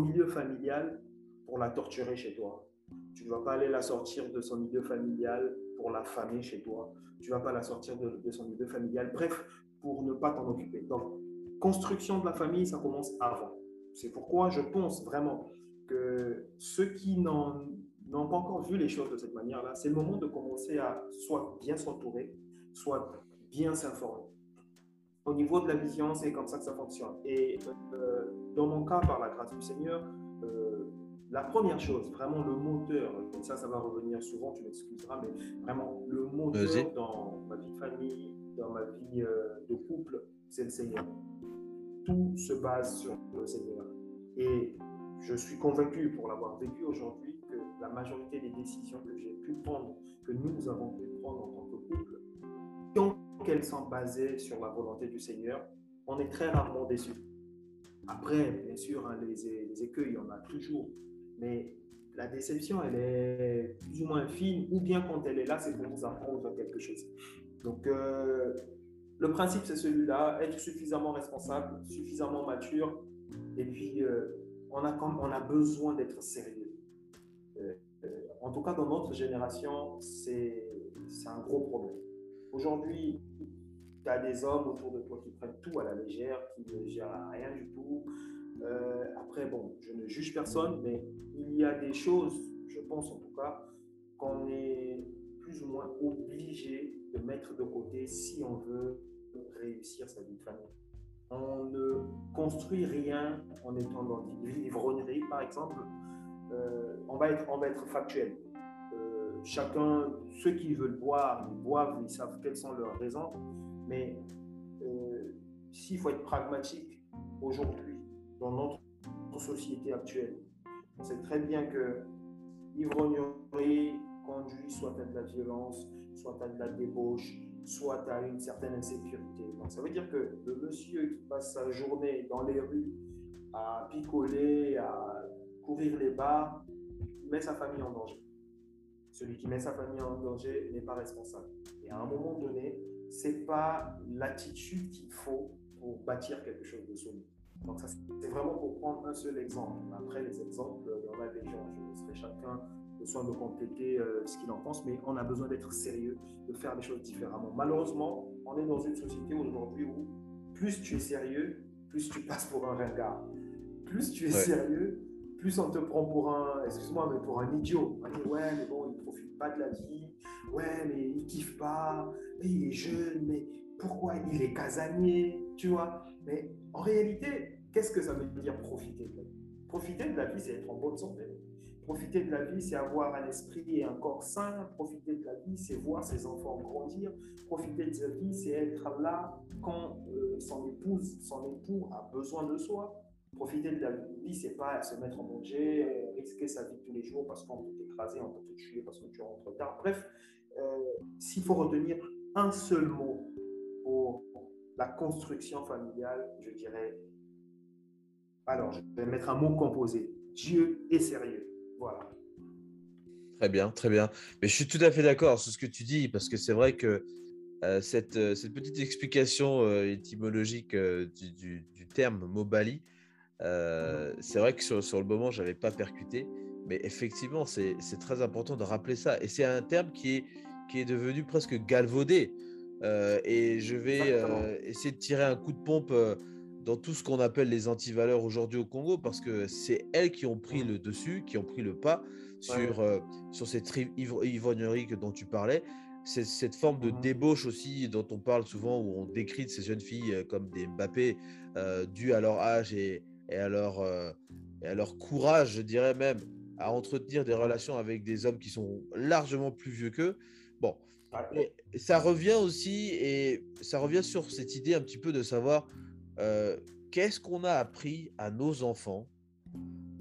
milieu familial pour la torturer chez toi. Tu ne vas pas aller la sortir de son milieu familial pour la famer chez toi. Tu ne vas pas la sortir de, son milieu familial. Bref, pour ne pas t'en occuper. Donc, construction de la famille, ça commence avant. C'est pourquoi je pense vraiment que ceux qui n'ont pas encore vu les choses de cette manière-là, c'est le moment de commencer à soit bien s'entourer, soit bien s'informer. Au niveau de la vision, c'est comme ça que ça fonctionne. Et euh, dans mon cas, par la grâce du Seigneur, euh, la première chose, vraiment le moteur, et ça, ça va revenir souvent, tu m'excuseras, mais vraiment le moteur dans ma vie de famille, dans ma vie euh, de couple, c'est le Seigneur. Tout se base sur le Seigneur. Et je suis convaincu, pour l'avoir vécu aujourd'hui, que la majorité des décisions que j'ai pu prendre, que nous avons pu prendre en tant que couple, tant qu'elles sont basées sur la volonté du Seigneur, on est très rarement déçus. Après, bien sûr, hein, les, les, écueils, il y en a toujours, mais la déception, elle est plus ou moins fine, ou bien quand elle est là, c'est pour nous apprendre quelque chose. Donc, euh, le principe, c'est celui-là, être suffisamment responsable, suffisamment mature, et puis euh, on, a comme, on a besoin d'être sérieux. Euh, en tout cas, dans notre génération, c'est un gros problème. Aujourd'hui, tu as des hommes autour de toi qui prennent tout à la légère, qui ne gèrent rien du tout. Après, bon, je ne juge personne, mais il y a des choses, je pense en tout cas, qu'on est plus ou moins obligé de mettre de côté si on veut réussir sa vie de famille. On ne construit rien en étant dans l'ivrognerie, par exemple. Euh, on, va être, on va factuel. Euh, chacun, ceux qui veulent boire, ils boivent, ils savent quelles sont leurs raisons. Mais euh, s'il faut être pragmatique aujourd'hui, dans notre société actuelle, on sait très bien que l'ivrognerie conduit soit à de la violence, soit à de la débauche, soit à une certaine insécurité. Donc ça veut dire que le monsieur qui passe sa journée dans les rues à picoler, à courir les bars, met sa famille en danger. Celui qui met sa famille en danger n'est pas responsable. Et à un moment donné, c'est pas l'attitude qu'il faut pour bâtir quelque chose de solide. Donc ça, c'est vraiment pour prendre un seul exemple. Après, les exemples, il y en a des gens. Je laisserai chacun besoin de compléter euh, ce qu'il en pense, mais on a besoin d'être sérieux, de faire les choses différemment. Malheureusement, on est dans une société aujourd'hui où plus tu es sérieux, plus tu passes pour un ringard. Plus tu es sérieux, plus on te prend pour un, excuse-moi, mais pour un idiot. On dit, ouais, mais bon, il ne profite pas de la vie. Ouais, mais il kiffe pas. Mais il est jeune, mais pourquoi il est casanier, tu vois? Mais en réalité, qu'est-ce que ça veut dire profiter de la vie? Profiter de la vie, c'est être en bonne santé. Profiter de la vie, c'est avoir un esprit et un corps sain. Profiter de la vie, c'est voir ses enfants grandir. Profiter de la vie, c'est être là quand euh, son épouse, son époux a besoin de soi. Profiter de la vie, c'est pas se mettre en danger, euh, risquer sa vie tous les jours parce qu'on peut t'écraser, on peut te tuer parce que tu rentres tard. Bref, euh, s'il faut retenir un seul mot pour la construction familiale, je dirais, alors je vais mettre un mot composé, Dieu est sérieux. Voilà. Très bien, très bien. Mais je suis tout à fait d'accord sur ce que tu dis, parce que c'est vrai que euh, cette, euh, cette, petite explication euh, étymologique du, du, terme Mobali, c'est vrai que sur, sur le moment, je n'avais pas percuté, mais effectivement, c'est très important de rappeler ça. Et c'est un terme qui est, qui est devenu presque galvaudé. Et je vais essayer de tirer un coup de pompe dans tout ce qu'on appelle les antivaleurs aujourd'hui au Congo, parce que c'est elles qui ont pris le dessus, qui ont pris le pas sur, euh, sur cette ivrognerie dont tu parlais. C'est cette forme de mmh débauche aussi dont on parle souvent, où on décrit ces jeunes filles euh, comme des Mbappé, euh, dus à leur âge et, et, à leur, et à leur courage, je dirais même, à entretenir des relations avec des hommes qui sont largement plus vieux qu'eux. Ça revient aussi, et ça revient sur cette idée un petit peu de savoir euh, qu'est-ce qu'on a appris à nos enfants?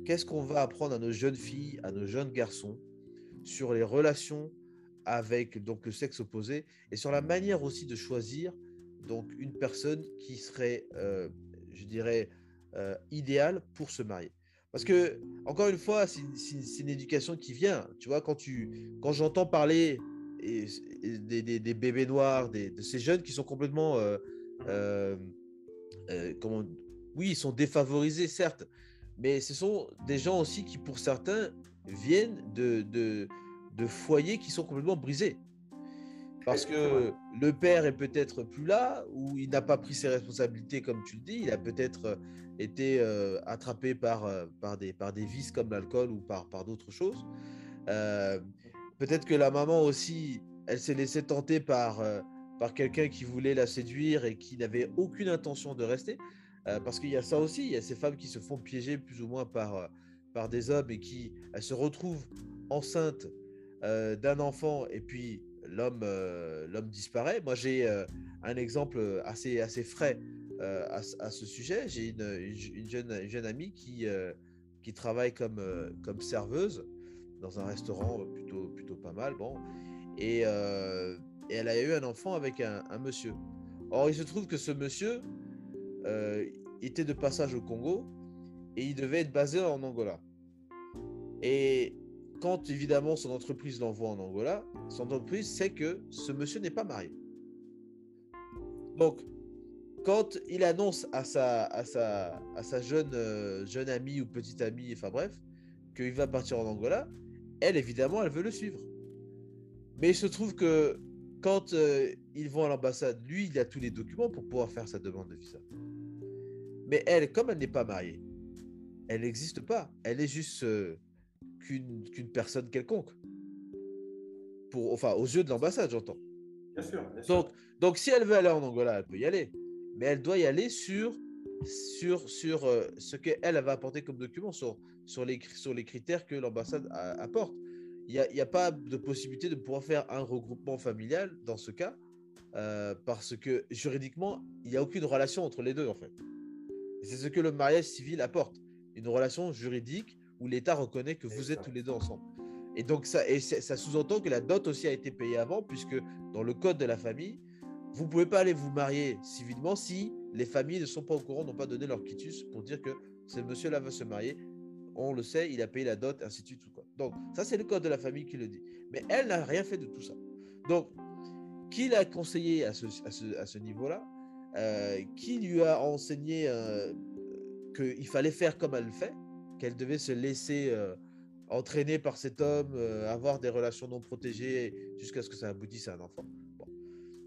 Qu'est-ce qu'on va apprendre à nos jeunes filles, à nos jeunes garçons sur les relations avec donc le sexe opposé et sur la manière aussi de choisir donc une personne qui serait, euh, je dirais, euh, idéale pour se marier? Parce que encore une fois, c'est une, éducation qui vient. Tu vois, quand tu, quand j'entends parler des, des, bébés noirs, de ces jeunes qui sont complètement euh, comment, oui, ils sont défavorisés, certes, mais ce sont des gens aussi qui, pour certains, viennent de, de, foyers qui sont complètement brisés. parce que le père est peut-être plus là, ou il n'a pas pris ses responsabilités, comme tu le dis, il a peut-être été attrapé par, par, des, par des vices comme l'alcool ou par, par d'autres choses. Peut-être que la maman aussi, elle s'est laissée tenter par, par quelqu'un qui voulait la séduire et qui n'avait aucune intention de rester. parce qu'il y a ça aussi, il y a ces femmes qui se font piéger plus ou moins par, par des hommes et qui elles se retrouvent enceintes d'un enfant et puis l'homme l'homme disparaît. Moi, j'ai un exemple assez, assez frais à, ce sujet. J'ai une, jeune, jeune amie qui, qui travaille comme, comme serveuse dans un restaurant plutôt, plutôt pas mal. Bon. Et, elle a eu un enfant avec un, monsieur. Or, il se trouve que ce monsieur était de passage au Congo et il devait être basé en Angola. Et quand évidemment son entreprise l'envoie en Angola, son entreprise sait que ce monsieur n'est pas marié. Donc, quand il annonce à sa, à sa, à sa jeune, euh, jeune amie ou petite amie, enfin bref, qu'il va partir en Angola, elle, évidemment, elle veut le suivre. Mais il se trouve que quand euh, ils vont à l'ambassade, lui, il a tous les documents pour pouvoir faire sa demande de visa. Mais elle, comme elle n'est pas mariée, elle n'existe pas. Elle est juste euh, qu'une personne quelconque. Pour, enfin, aux yeux de l'ambassade, j'entends. Bien sûr, donc, donc, si elle veut aller en Angola, elle peut y aller. Mais elle doit y aller sur, sur, sur euh, ce qu'elle va apporter comme document, sur, sur, les, sur les critères que l'ambassade apporte. Il n'y a, a, pas de possibilité de pouvoir faire un regroupement familial dans ce cas, euh, parce que juridiquement, il n'y a aucune relation entre les deux, en fait. C'est ce que le mariage civil apporte, une relation juridique où l'État reconnaît que vous êtes tous les deux ensemble. Et donc ça, et ça sous-entend que la dot aussi a été payée avant, puisque dans le code de la famille, vous ne pouvez pas aller vous marier civilement si les familles ne sont pas au courant, n'ont pas donné leur quitus pour dire que ce monsieur-là va se marier. On le sait, il a payé la dot, ainsi de suite. Quoi. Donc ça, c'est le code de la famille qui le dit. Mais elle n'a rien fait de tout ça. Donc, qui l'a conseillé à ce, niveau-là? Euh, Qui lui a enseigné euh, qu'il fallait faire comme elle le fait qu'elle devait se laisser euh, entraîner par cet homme, avoir des relations non protégées jusqu'à ce que ça aboutisse à un enfant?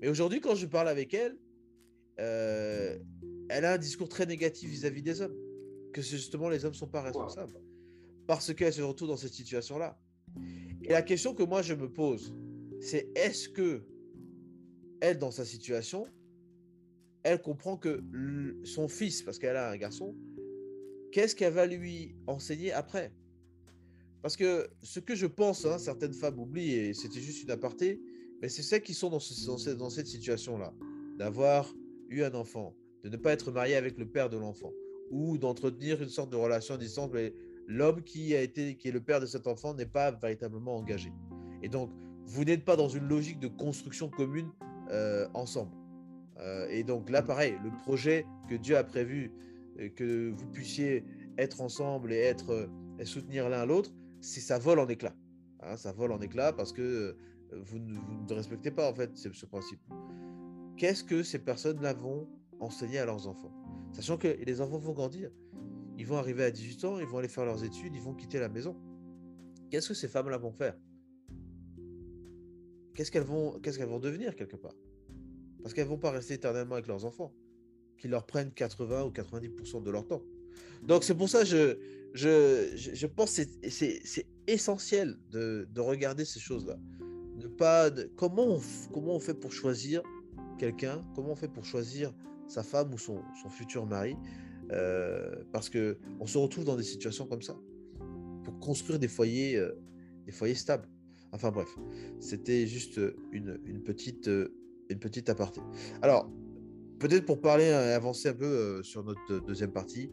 Mais aujourd'hui, quand je parle avec elle, euh, elle a un discours très négatif vis-à-vis des hommes, que justement les hommes ne sont pas responsables, parce qu'elle se retrouve dans cette situation-là. Et la question que moi je me pose, c'est est-ce que elle, dans sa situation, elle comprend que son fils, parce qu'elle a un garçon, qu'est-ce qu'elle va lui enseigner après? Parce que ce que je pense, hein, certaines femmes oublient, et c'était juste une aparté, mais c'est celles qui sont dans, cette situation-là, d'avoir eu un enfant, de ne pas être marié avec le père de l'enfant, ou d'entretenir une sorte de relation à distance, mais l'homme qui est le père de cet enfant n'est pas véritablement engagé. Et donc, vous n'êtes pas dans une logique de construction commune euh, ensemble. Euh, et donc là, pareil, le projet que Dieu a prévu que vous puissiez être ensemble et être soutenir l'un l'autre, ça vole en éclats. Hein, ça vole en éclats parce que euh, vous ne, ne respectez pas en fait ce, principe. Qu'est-ce que ces personnes-là vont enseigner à leurs enfants? Sachant que les enfants vont grandir. Ils vont arriver à 18 ans, ils vont aller faire leurs études, ils vont quitter la maison. Qu'est-ce que ces femmes-là vont faire? Qu'est-ce qu'elles vont, qu'est-ce vont devenir quelque part? Parce qu'elles vont pas rester éternellement avec leurs enfants qui leur prennent 80 ou 90% de leur temps. Donc c'est pour ça que je, je, je pense que c'est essentiel de, de, regarder ces choses-là. Comment, on, fait pour choisir quelqu'un Comment on fait pour choisir sa femme ou son, futur mari euh, Parce que on se retrouve dans des situations comme ça pour construire des foyers, euh, des foyers stables. Enfin bref, c'était juste une, une, petite, une petite aparté. Alors, peut-être pour parler et avancer un peu euh, sur notre deuxième partie,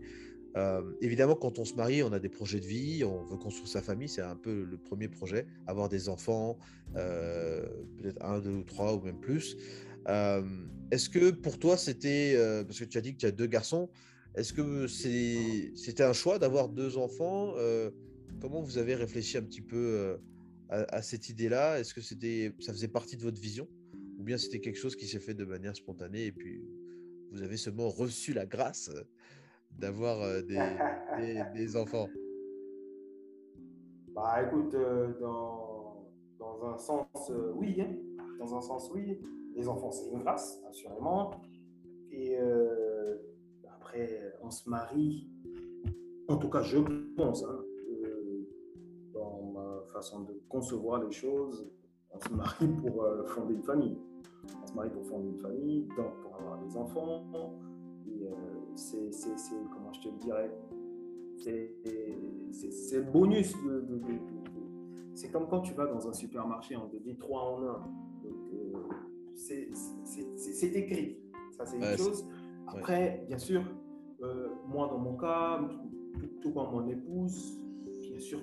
euh, évidemment, quand on se marie, on a des projets de vie, on veut construire sa famille, c'est un peu le premier projet, avoir des enfants, euh, peut-être un, deux ou trois ou même plus. est-ce que pour toi, c'était, parce que tu as dit que tu as deux garçons, est-ce que c'était un choix d'avoir deux enfants Comment vous avez réfléchi un petit peu à, à cette idée-là? Est-ce que c'était, ça faisait partie de votre vision? Ou bien c'était quelque chose qui s'est fait de manière spontanée et puis vous avez seulement reçu la grâce d'avoir euh, des, des, enfants Bah écoute, euh, dans, dans, un sens, euh, oui. Hein. dans un sens, oui. Les enfants, c'est une grâce, assurément. Et euh, après, on se marie. En tout cas, je pense, hein, dans ma façon de concevoir les choses, on se marie pour euh, fonder une famille. On se marie pour fonder une famille, donc pour avoir des enfants. C'est, comment je te le dirais, c'est le bonus. c'est comme quand tu vas dans un supermarché, on te dit 3 en 1. Euh, c'est écrit. Ça, c'est une chose. Après, bien sûr, euh, moi, dans mon cas, tout, comme mon épouse, bien sûr,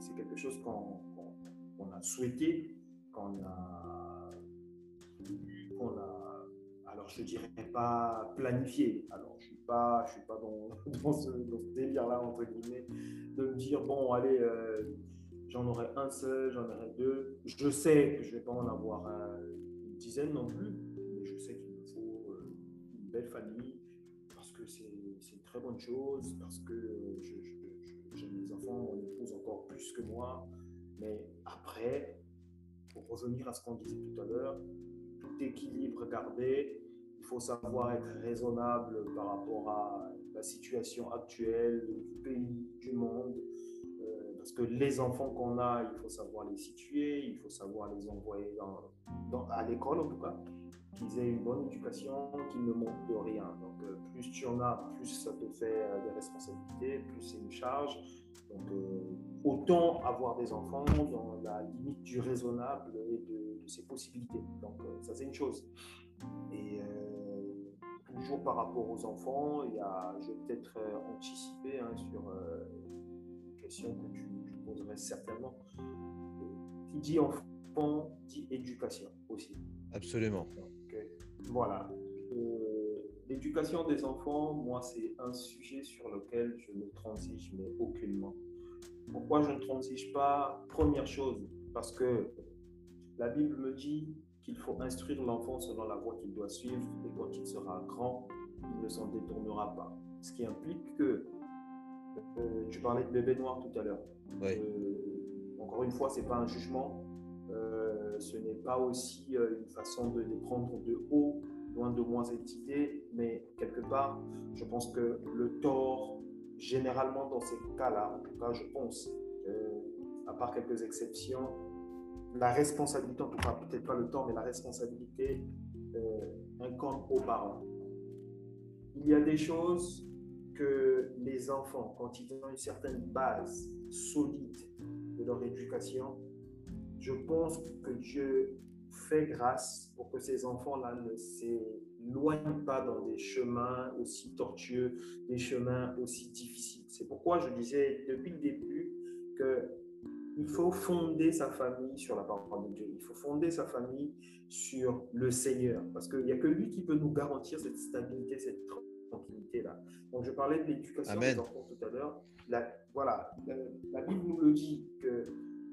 c'est quelque chose qu'on a souhaité, qu'on a, qu'on a alors je ne dirais pas planifié. Alors je ne suis pas, je suis pas dans, dans ce, délire-là, entre guillemets, de me dire, bon, allez, euh, j'en aurai un seul, j'en aurai deux. Je sais que je ne vais pas en avoir une dizaine non plus, mais je sais qu'il me faut euh, une belle famille, parce que c'est une très bonne chose, parce que j'aime mes enfants, mon épouse encore plus que moi. Mais après, pour revenir à ce qu'on disait tout à l'heure, tout équilibre gardé, il faut savoir être raisonnable par rapport à la situation actuelle du pays, du monde. Euh, parce que les enfants qu'on a, il faut savoir les situer, il faut savoir les envoyer à l'école en tout cas, qu'ils aient une bonne éducation, qu'ils ne manquent de rien. Donc euh, plus tu en as, plus ça te fait euh, des responsabilités, plus c'est une charge. Donc autant avoir des enfants dans la limite du raisonnable et de ses possibilités. Donc ça c'est une chose. Et toujours par rapport aux enfants, il y a, je vais peut-être euh, anticiper hein, sur euh, une question que tu, poserais certainement. Qui dit enfant dit éducation aussi. Absolument. voilà. Euh, l'éducation des enfants, moi, c'est un sujet sur lequel je ne transige mais aucunement. Pourquoi je ne transige pas? Première chose, parce que la Bible me dit qu'il faut instruire l'enfant selon la voie qu'il doit suivre et quand il sera grand, il ne s'en détournera pas. Ce qui implique que, euh, tu parlais de bébé noir tout à l'heure. Euh, encore une fois, ce n'est pas un jugement, euh, ce n'est pas aussi une façon de les prendre de haut, loin de moi cette idée, mais quelque part, je pense que le tort, généralement dans ces cas-là, en tout cas je pense, à part quelques exceptions, la responsabilité, en tout cas peut-être pas le temps, mais la responsabilité euh, incombe aux parents. Il y a des choses que les enfants, quand ils ont une certaine base solide de leur éducation, je pense que Dieu fait grâce pour que ces enfants-là ne s'éloignent pas dans des chemins aussi tortueux, des chemins aussi difficiles. C'est pourquoi je disais depuis le début que il faut fonder sa famille sur la parole de Dieu. Il faut fonder sa famille sur le Seigneur. Parce qu'il n'y a que lui qui peut nous garantir cette stabilité, cette tranquillité-là. Donc, je parlais de l'éducation des enfants tout à l'heure. voilà, la, Bible nous le dit que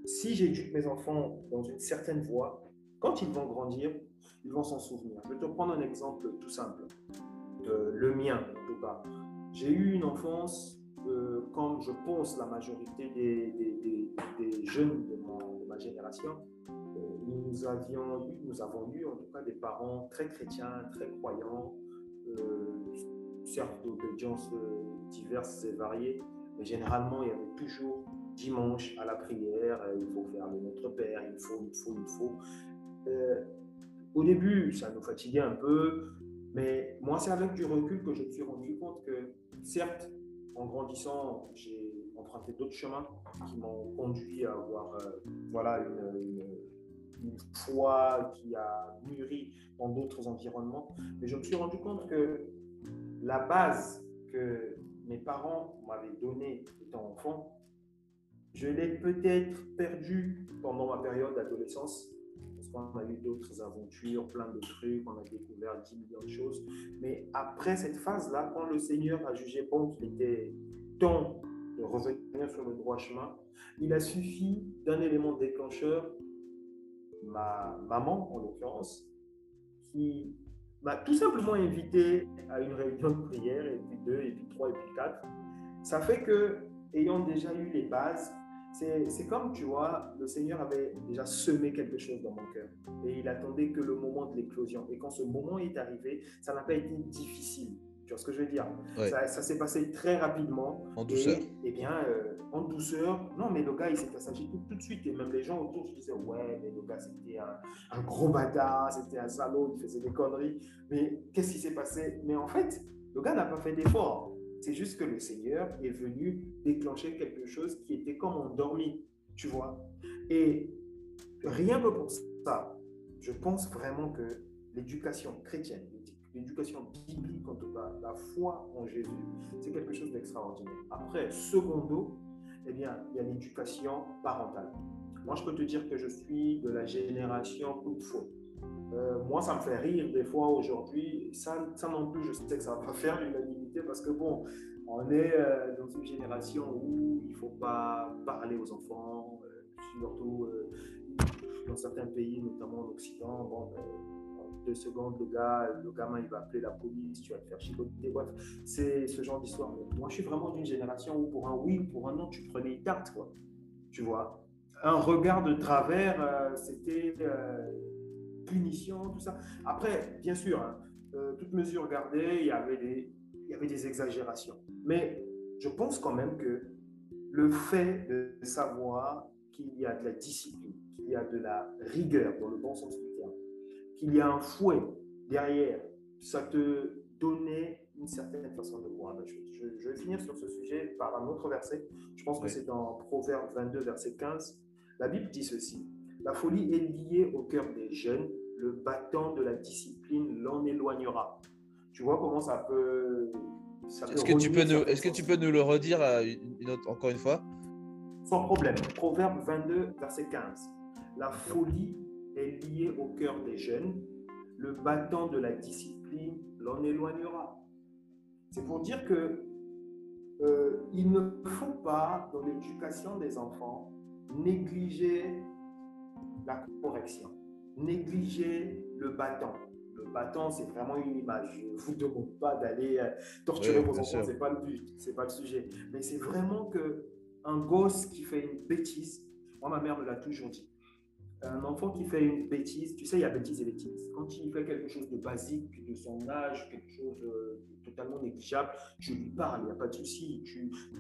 si j'éduque mes enfants dans une certaine voie, quand ils vont grandir, ils vont s'en souvenir. Je vais te prendre un exemple tout simple, le mien en tout cas. J'ai eu une enfance euh, comme je pense la majorité des, jeunes de, ma génération, euh, nous, avions nous avons eu en tout cas des parents très chrétiens, très croyants, euh, certes d'obédience diverses et variées, mais généralement il y avait toujours dimanche à la prière, il faut faire le Notre Père, il faut, il faut, il faut. au début, ça nous fatiguait un peu, mais moi, c'est avec du recul que je me suis rendu compte que, certes, en grandissant, j'ai emprunté d'autres chemins qui m'ont conduit à avoir euh, voilà, une, foi qui a mûri dans d'autres environnements. Mais je me suis rendu compte que la base que mes parents m'avaient donnée étant enfant, je l'ai peut-être perdue pendant ma période d'adolescence on a eu d'autres aventures, plein de trucs, on a découvert 10 millions de choses. Mais après cette phase-là, quand le Seigneur a jugé bon qu'il était temps de revenir sur le droit chemin, il a suffi d'un élément déclencheur, ma maman en l'occurrence, qui m'a tout simplement invité à une réunion de prière, et puis deux, et puis trois, et puis quatre. Ça fait que, ayant déjà eu les bases, c'est comme, tu vois, le Seigneur avait déjà semé quelque chose dans mon cœur et il attendait que le moment de l'éclosion. Et quand ce moment est arrivé, ça n'a pas été difficile. Tu vois ce que je veux dire? Ça, s'est passé très rapidement. En douceur. Et, eh bien, euh, en douceur. Non, mais le gars, il s'est passagé tout, tout, de suite. Et même les gens autour se disaient Ouais, mais le gars, c'était un, un, gros bâtard, c'était un salaud, il faisait des conneries. Mais qu'est-ce qui s'est passé? Mais en fait, le gars n'a pas fait d'effort. C'est juste que le Seigneur est venu déclencher quelque chose qui était comme endormi, tu vois. Et rien que pour ça, je pense vraiment que l'éducation chrétienne, l'éducation biblique en tout cas, la foi en Jésus, c'est quelque chose d'extraordinaire. Après, secondo, eh bien, il y a l'éducation parentale. Moi, je peux te dire que je suis de la génération coup faux. Euh, moi, ça me fait rire des fois aujourd'hui. Ça, ça non plus, je sais que ça va pas faire l'unanimité parce que bon, on est euh, dans une génération où il faut pas parler aux enfants, euh, surtout dans certains pays, notamment en Occident. Bon, ben, deux secondes, le gars, le gamin, il va appeler la police, tu vas te faire chicoter. Bref, c'est ce genre d'histoire. Moi, je suis vraiment d'une génération où pour un oui ou pour un non, tu prenais une carte, quoi. Tu vois? Un regard de travers, c'était punition, tout ça. Après, bien sûr, hein, euh, toute mesure gardée, il y, avait des, il y avait des exagérations. Mais je pense quand même que le fait de savoir qu'il y a de la discipline, qu'il y a de la rigueur dans le bon sens du terme, qu'il y a un fouet derrière, ça te donnait une certaine façon de voir la chose. Je, je vais finir sur ce sujet par un autre verset. Je pense que c'est dans Proverbe 22, verset 15. La Bible dit ceci. La folie est liée au cœur des jeunes le bâton de la discipline l'en éloignera. Tu vois comment ça peut. est-ce, que tu peux nous, est-ce que tu peux nous le redire encore une fois? Sans problème. Proverbe 22, verset 15. La folie est liée au cœur des jeunes. Le bâton de la discipline l'en éloignera. C'est pour dire que euh, il ne faut pas, dans l'éducation des enfants, négliger la correction négliger le bâton. Le bâton, c'est vraiment une image. Je ne vous demande pas d'aller euh, torturer vos enfants, ce n'est pas le but, ce n'est pas le sujet. Mais c'est vraiment que un gosse qui fait une bêtise, moi ma mère me l'a toujours dit, un enfant qui fait une bêtise, tu sais, il y a bêtise et bêtise. Quand il fait quelque chose de basique, de son âge, quelque chose de totalement négligeable, je lui parle, il n'y a pas de souci.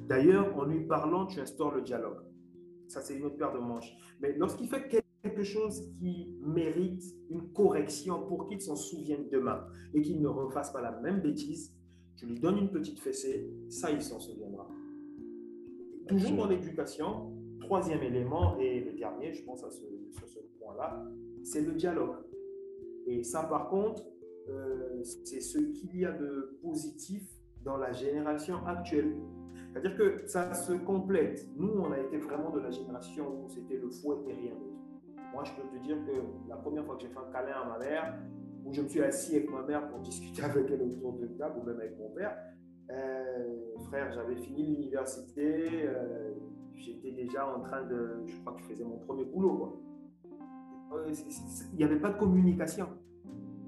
D'ailleurs, en lui parlant, tu instaures le dialogue. Ça, c'est une autre paire de manches. Mais lorsqu'il fait quelque chose qui mérite une correction pour qu'il s'en souvienne demain et qu'il ne refasse pas la même bêtise, je lui donne une petite fessée, ça il s'en souviendra. Toujours dans l'éducation, troisième élément et le dernier, je pense à ce, sur ce point-là, c'est le dialogue. Et ça par contre, euh, c'est ce qu'il y a de positif dans la génération actuelle. C'est-à-dire que ça se complète. Nous, on a été vraiment de la génération où c'était le fouet et rien d'autre. Moi, je peux te dire que la première fois que j'ai fait un câlin à ma mère, où je me suis assis avec ma mère pour discuter avec elle autour de table, ou même avec mon père, euh, frère, j'avais fini l'université, euh, j'étais déjà en train de, je crois que je faisais mon premier boulot. Euh, il n'y avait pas de communication.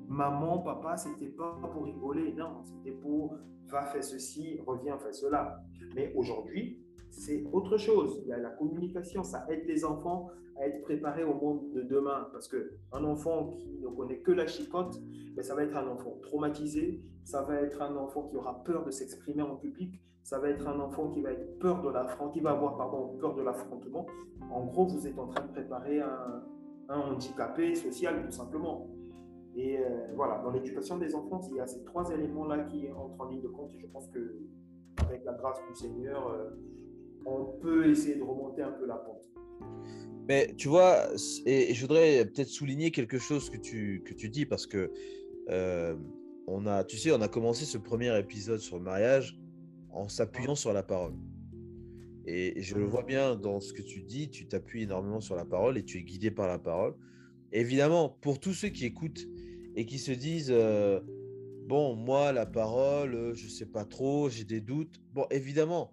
Maman, papa, c'était pas pour rigoler, non, c'était pour va faire ceci, reviens, fais cela. Mais aujourd'hui, c'est autre chose. Il la communication, ça aide les enfants à être préparés au monde de demain. Parce qu'un enfant qui ne connaît que la chicotte, ben, ça va être un enfant traumatisé, ça va être un enfant qui aura peur de s'exprimer en public, ça va être un enfant qui va être peur de qui va avoir pardon, peur de l'affrontement. En gros, vous êtes en train de préparer un, un handicapé social, tout simplement. Et euh, voilà, dans l'éducation des enfants, il y a ces trois éléments-là qui entrent en ligne de compte. Et je pense que avec la grâce du Seigneur, euh, on peut essayer de remonter un peu la pente. Mais tu vois, et, je voudrais peut-être souligner quelque chose que tu, que tu dis parce que euh, on a, tu sais, on a commencé ce premier épisode sur le mariage en s'appuyant sur la parole. Et, je le vois bien dans ce que tu dis, tu t'appuies énormément sur la parole et tu es guidé par la parole. évidemment, pour tous ceux qui écoutent et qui se disent, euh, bon, moi, la parole, je sais pas trop, j'ai des doutes. Bon, évidemment,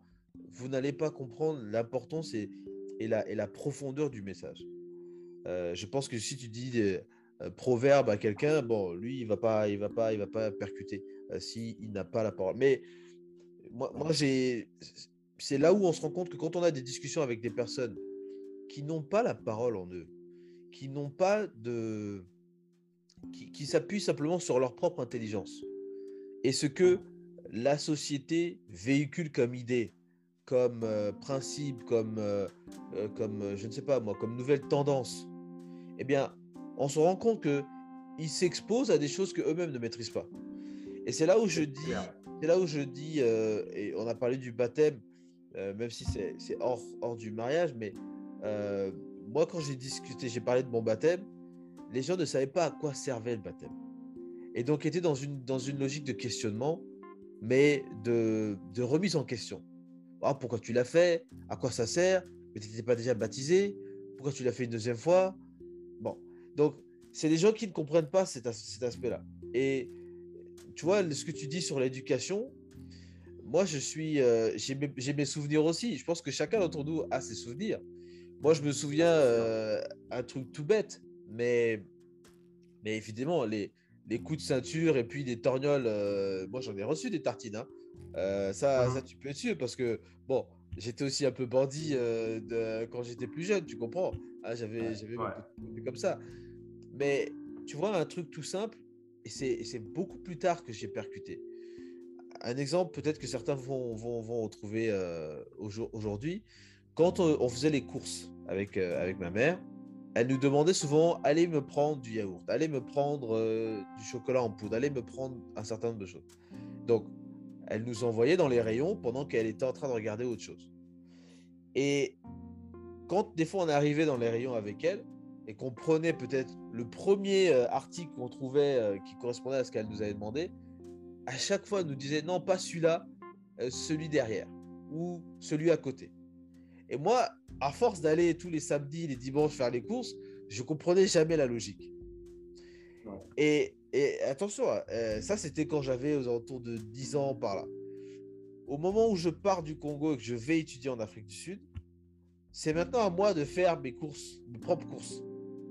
vous n'allez pas comprendre l'importance et, et, la, et la profondeur du message. Euh, je pense que si tu dis des euh, proverbes à quelqu'un, bon, lui, il va pas, il va pas, il va pas percuter euh, s'il n'a pas la parole. Mais moi, moi j'ai, c'est là où on se rend compte que quand on a des discussions avec des personnes qui n'ont pas la parole en eux, qui n'ont pas de. qui, s'appuient simplement sur leur propre intelligence. Et ce que la société véhicule comme idée, comme euh, principe, comme, euh, euh, comme, je ne sais pas moi, comme nouvelle tendance, eh bien, on se rend compte qu'ils s'exposent à des choses que eux-mêmes ne maîtrisent pas. Et c'est là où je dis, c'est là où je dis, et on a parlé du baptême, même si c'est hors, hors du mariage, mais moi, quand j'ai discuté, j'ai parlé de mon baptême, les gens ne savaient pas à quoi servait le baptême. Et donc étaient dans une, dans une logique de questionnement, mais de, de remise en question. Ah, pourquoi tu l'as fait? À quoi ça sert? Mais tu n'étais pas déjà baptisé Pourquoi tu l'as fait une deuxième fois? Bon, donc c'est des gens qui ne comprennent pas cet, cet aspect-là. Et tu vois, ce que tu dis sur l'éducation, moi, je suis, euh, j'ai mes, mes, souvenirs aussi. Je pense que chacun d'entre nous a ses souvenirs. Moi, je me souviens euh, un truc tout bête, mais, mais évidemment, les, les coups de ceinture et puis des torgnoles, euh, moi j'en ai reçu des tartines. Hein. Euh, ça, ça, tu peux être sûr parce que, bon, j'étais aussi un peu bandit de, quand j'étais plus jeune, tu comprends? Ah, j'avais j'avais comme ça. Mais tu vois, un truc tout simple, et c'est beaucoup plus tard que j'ai percuté. Un exemple, peut-être que certains vont, vont, vont retrouver aujourd'hui quand on, faisait les courses avec, euh, avec ma mère, elle nous demandait souvent allez me prendre du yaourt, allez me prendre euh, du chocolat en poudre, allez me prendre un certain nombre de choses. Donc, elle nous envoyait dans les rayons pendant qu'elle était en train de regarder autre chose. Et quand des fois on arrivait dans les rayons avec elle et qu'on prenait peut-être le premier euh, article qu'on trouvait qui correspondait à ce qu'elle nous avait demandé, à chaque fois elle nous disait non, pas celui-là, celui derrière ou celui à côté. Et moi, à force d'aller tous les samedis, les dimanches faire les courses, je comprenais jamais la logique. Et, attention, hein, euh, ça c'était quand j'avais aux alentours de 10 ans par là. Au moment où je pars du Congo et que je vais étudier en Afrique du Sud, c'est maintenant à moi de faire mes courses, mes propres courses.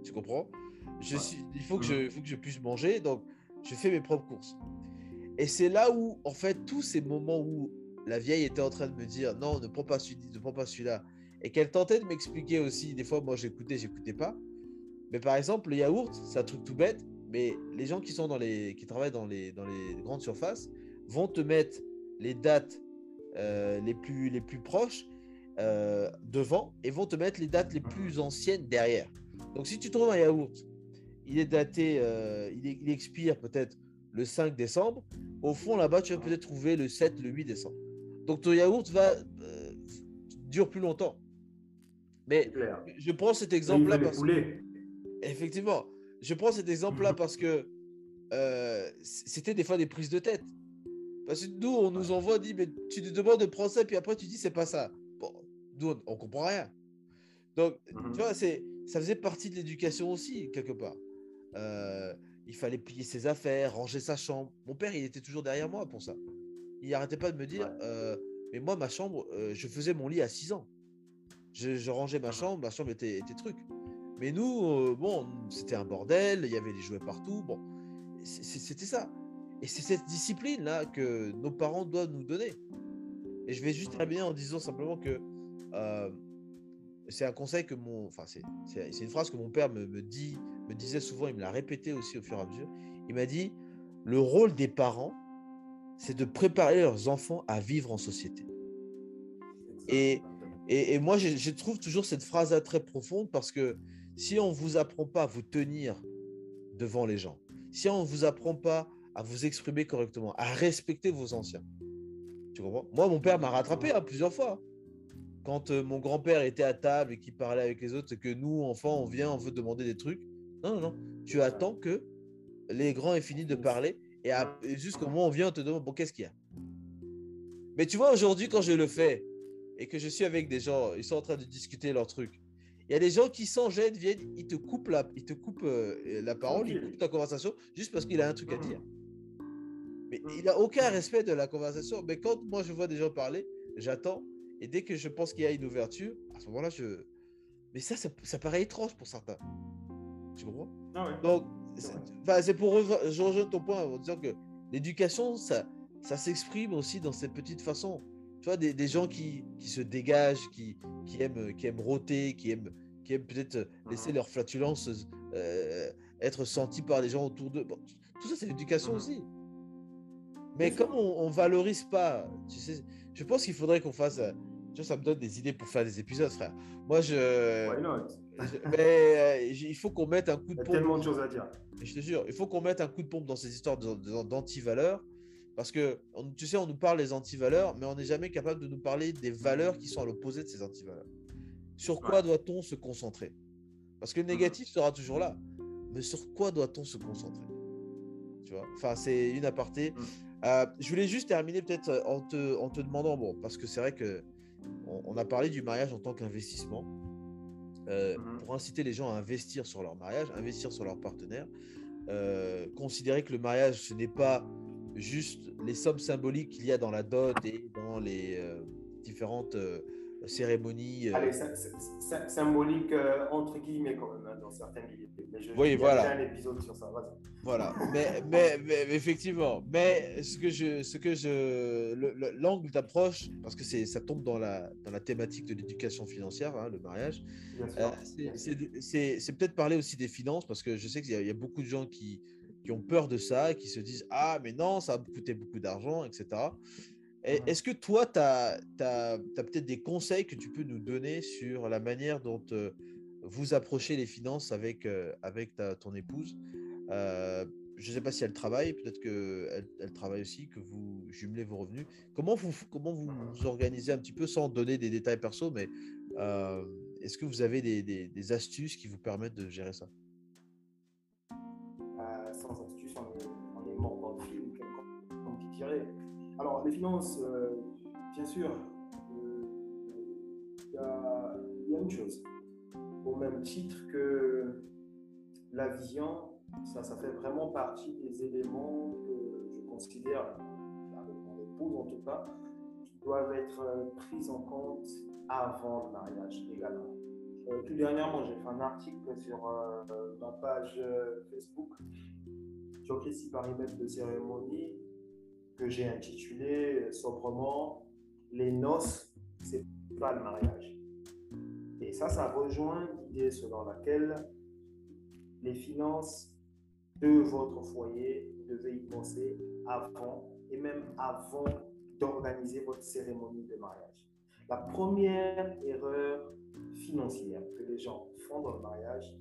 Tu comprends? Je suis, il, faut que je, faut que je puisse manger, donc je fais mes propres courses. Et c'est là où, en fait, tous ces moments où la vieille était en train de me dire non, ne prends pas celui-ci, ne prends pas celui-là. Et qu'elle tentait de m'expliquer aussi. Des fois, moi, j'écoutais, j'écoutais pas. Mais par exemple, le yaourt, c'est un truc tout bête. Mais les gens qui sont dans les, qui travaillent dans les, dans les grandes surfaces vont te mettre les dates euh, les plus, les plus proches euh, devant et vont te mettre les dates les plus anciennes derrière. Donc, si tu trouves un yaourt, il est daté, euh, il, il expire peut-être le 5 décembre. Au fond, là-bas, tu vas peut-être trouver le 7, le 8 décembre. Donc ton yaourt va dure plus longtemps. Mais je prends cet exemple-là parce que effectivement, je prends cet exemple-là parce que euh, c'était des fois des prises de tête. Parce que nous, on nous envoie, dit, mais tu te demandes de prendre ça, puis après tu dis, c'est pas ça. Bon, nous, on, comprend rien. Donc, mhm. tu vois, c'est, ça faisait partie de l'éducation aussi, quelque part. Euh, il fallait plier ses affaires, ranger sa chambre. Mon père, il était toujours derrière moi pour ça il arrêtait pas de me dire, euh, mais moi, ma chambre, je faisais mon lit à 6 ans. Je, rangeais ma chambre, ma chambre était, était truc. Mais nous, euh, bon, c'était un bordel, il y avait des jouets partout. Bon, c'était ça. Et c'est cette discipline-là que nos parents doivent nous donner. Et je vais juste terminer en disant simplement que c'est un conseil que mon. Enfin, c'est une phrase que mon père me, me, dit, me disait souvent, il me l'a répété aussi au fur et à mesure. Il m'a dit le rôle des parents, c'est de préparer leurs enfants à vivre en société. Et, et, moi, je, trouve toujours cette phrase très profonde parce que si on ne vous apprend pas à vous tenir devant les gens, si on ne vous apprend pas à vous exprimer correctement, à respecter vos anciens, tu comprends? Moi, mon père m'a rattrapé hein, plusieurs fois. Quand euh, mon grand-père était à table et qu'il parlait avec les autres, et que nous, enfants, on vient, on veut demander des trucs. Non, non, non. Tu attends que les grands aient fini de parler et, jusqu'au moment où on vient, on te demande, bon, qu'est-ce qu'il y a? Mais tu vois, aujourd'hui, quand je le fais et que je suis avec des gens, ils sont en train de discuter leur truc. Il y a des gens qui gênent, viennent, ils te coupent la, ils te coupent, euh, la parole, ils coupent ta conversation juste parce qu'il a un truc à dire. Mais il n'a aucun respect de la conversation. Mais quand moi je vois des gens parler, j'attends. Et dès que je pense qu'il y a une ouverture, à ce moment-là, je. Mais ça, ça, paraît étrange pour certains. Tu comprends? Ah Donc, c'est pour rejoindre ton point en disant que l'éducation, ça, ça s'exprime aussi dans cette petite façon. Tu vois, des, des gens qui, qui, se dégagent, qui, qui, aiment, qui aiment rôter, qui aiment, qui aiment peut-être laisser leur flatulence euh, être sentie par les gens autour d'eux. tout ça, c'est l'éducation aussi. Mais comme on, ne valorise pas, tu sais, je pense qu'il faudrait qu'on fasse. Tu vois, ça me donne des idées pour faire des épisodes, frère. Moi, je. mais euh, il faut qu'on mette un coup de pompe. Il y a tellement de choses à dire. Je te jure, il faut qu'on mette un coup de pompe dans ces histoires d'anti-valeurs. Parce que, tu sais, on nous parle des anti-valeurs, mais on n'est jamais capable de nous parler des valeurs qui sont à l'opposé de ces anti-valeurs. Sur quoi doit-on se concentrer? Parce que le négatif sera toujours là. Mais sur quoi doit-on se concentrer? Tu vois? Enfin, c'est une aparté. Mm. Euh, je voulais juste terminer peut-être euh, en te, en te demandant, bon, parce que c'est vrai que on, a parlé du mariage en tant qu'investissement. Euh, mm-hmm. Pour inciter les gens à investir sur leur mariage, investir sur leur partenaire, considérer que le mariage, ce n'est pas juste les sommes symboliques qu'il y a dans la dot et dans les différentes cérémonie. Euh, Allez, symbolique euh, entre guillemets quand même hein, dans certains milieux. Mais je, oui, voilà. un épisode sur ça. Voilà, mais, mais, mais, effectivement, mais ce que je, ce que je, l'angle d'approche, parce que c'est, ça tombe dans la, dans la thématique de l'éducation financière, hein, le mariage. Euh, c'est, peut-être parler aussi des finances, parce que je sais qu'il y, a beaucoup de gens qui, qui ont peur de ça, qui se disent ah mais non, ça va me coûter beaucoup d'argent, etc. Est-ce que toi, tu as, peut-être des conseils que tu peux nous donner sur la manière dont euh, vous approchez les finances avec, euh, avec ton épouse? Euh, Je ne sais pas si elle travaille, peut-être qu'elle elle travaille aussi, que vous jumelez vos revenus. Comment vous, comment vous, organisez un petit peu, sans donner des détails perso, mais est-ce que vous avez des, astuces qui vous permettent de gérer ça? Alors, les finances, euh, bien sûr, euh, il y, a une chose. Au même titre que la vision, ça, ça fait vraiment partie des éléments que je considère, avec mon épouse en tout cas, qui doivent être euh, pris en compte avant le mariage également. tout dernièrement, j'ai fait un article sur ma page Facebook sur Christy Paris de cérémonie que j'ai intitulé euh, sobrement Les noces, c'est pas le mariage. Et ça, ça rejoint l'idée selon laquelle les finances de votre foyer, vous devez y penser avant et même avant d'organiser votre cérémonie de mariage. La première erreur financière que les gens font dans le mariage,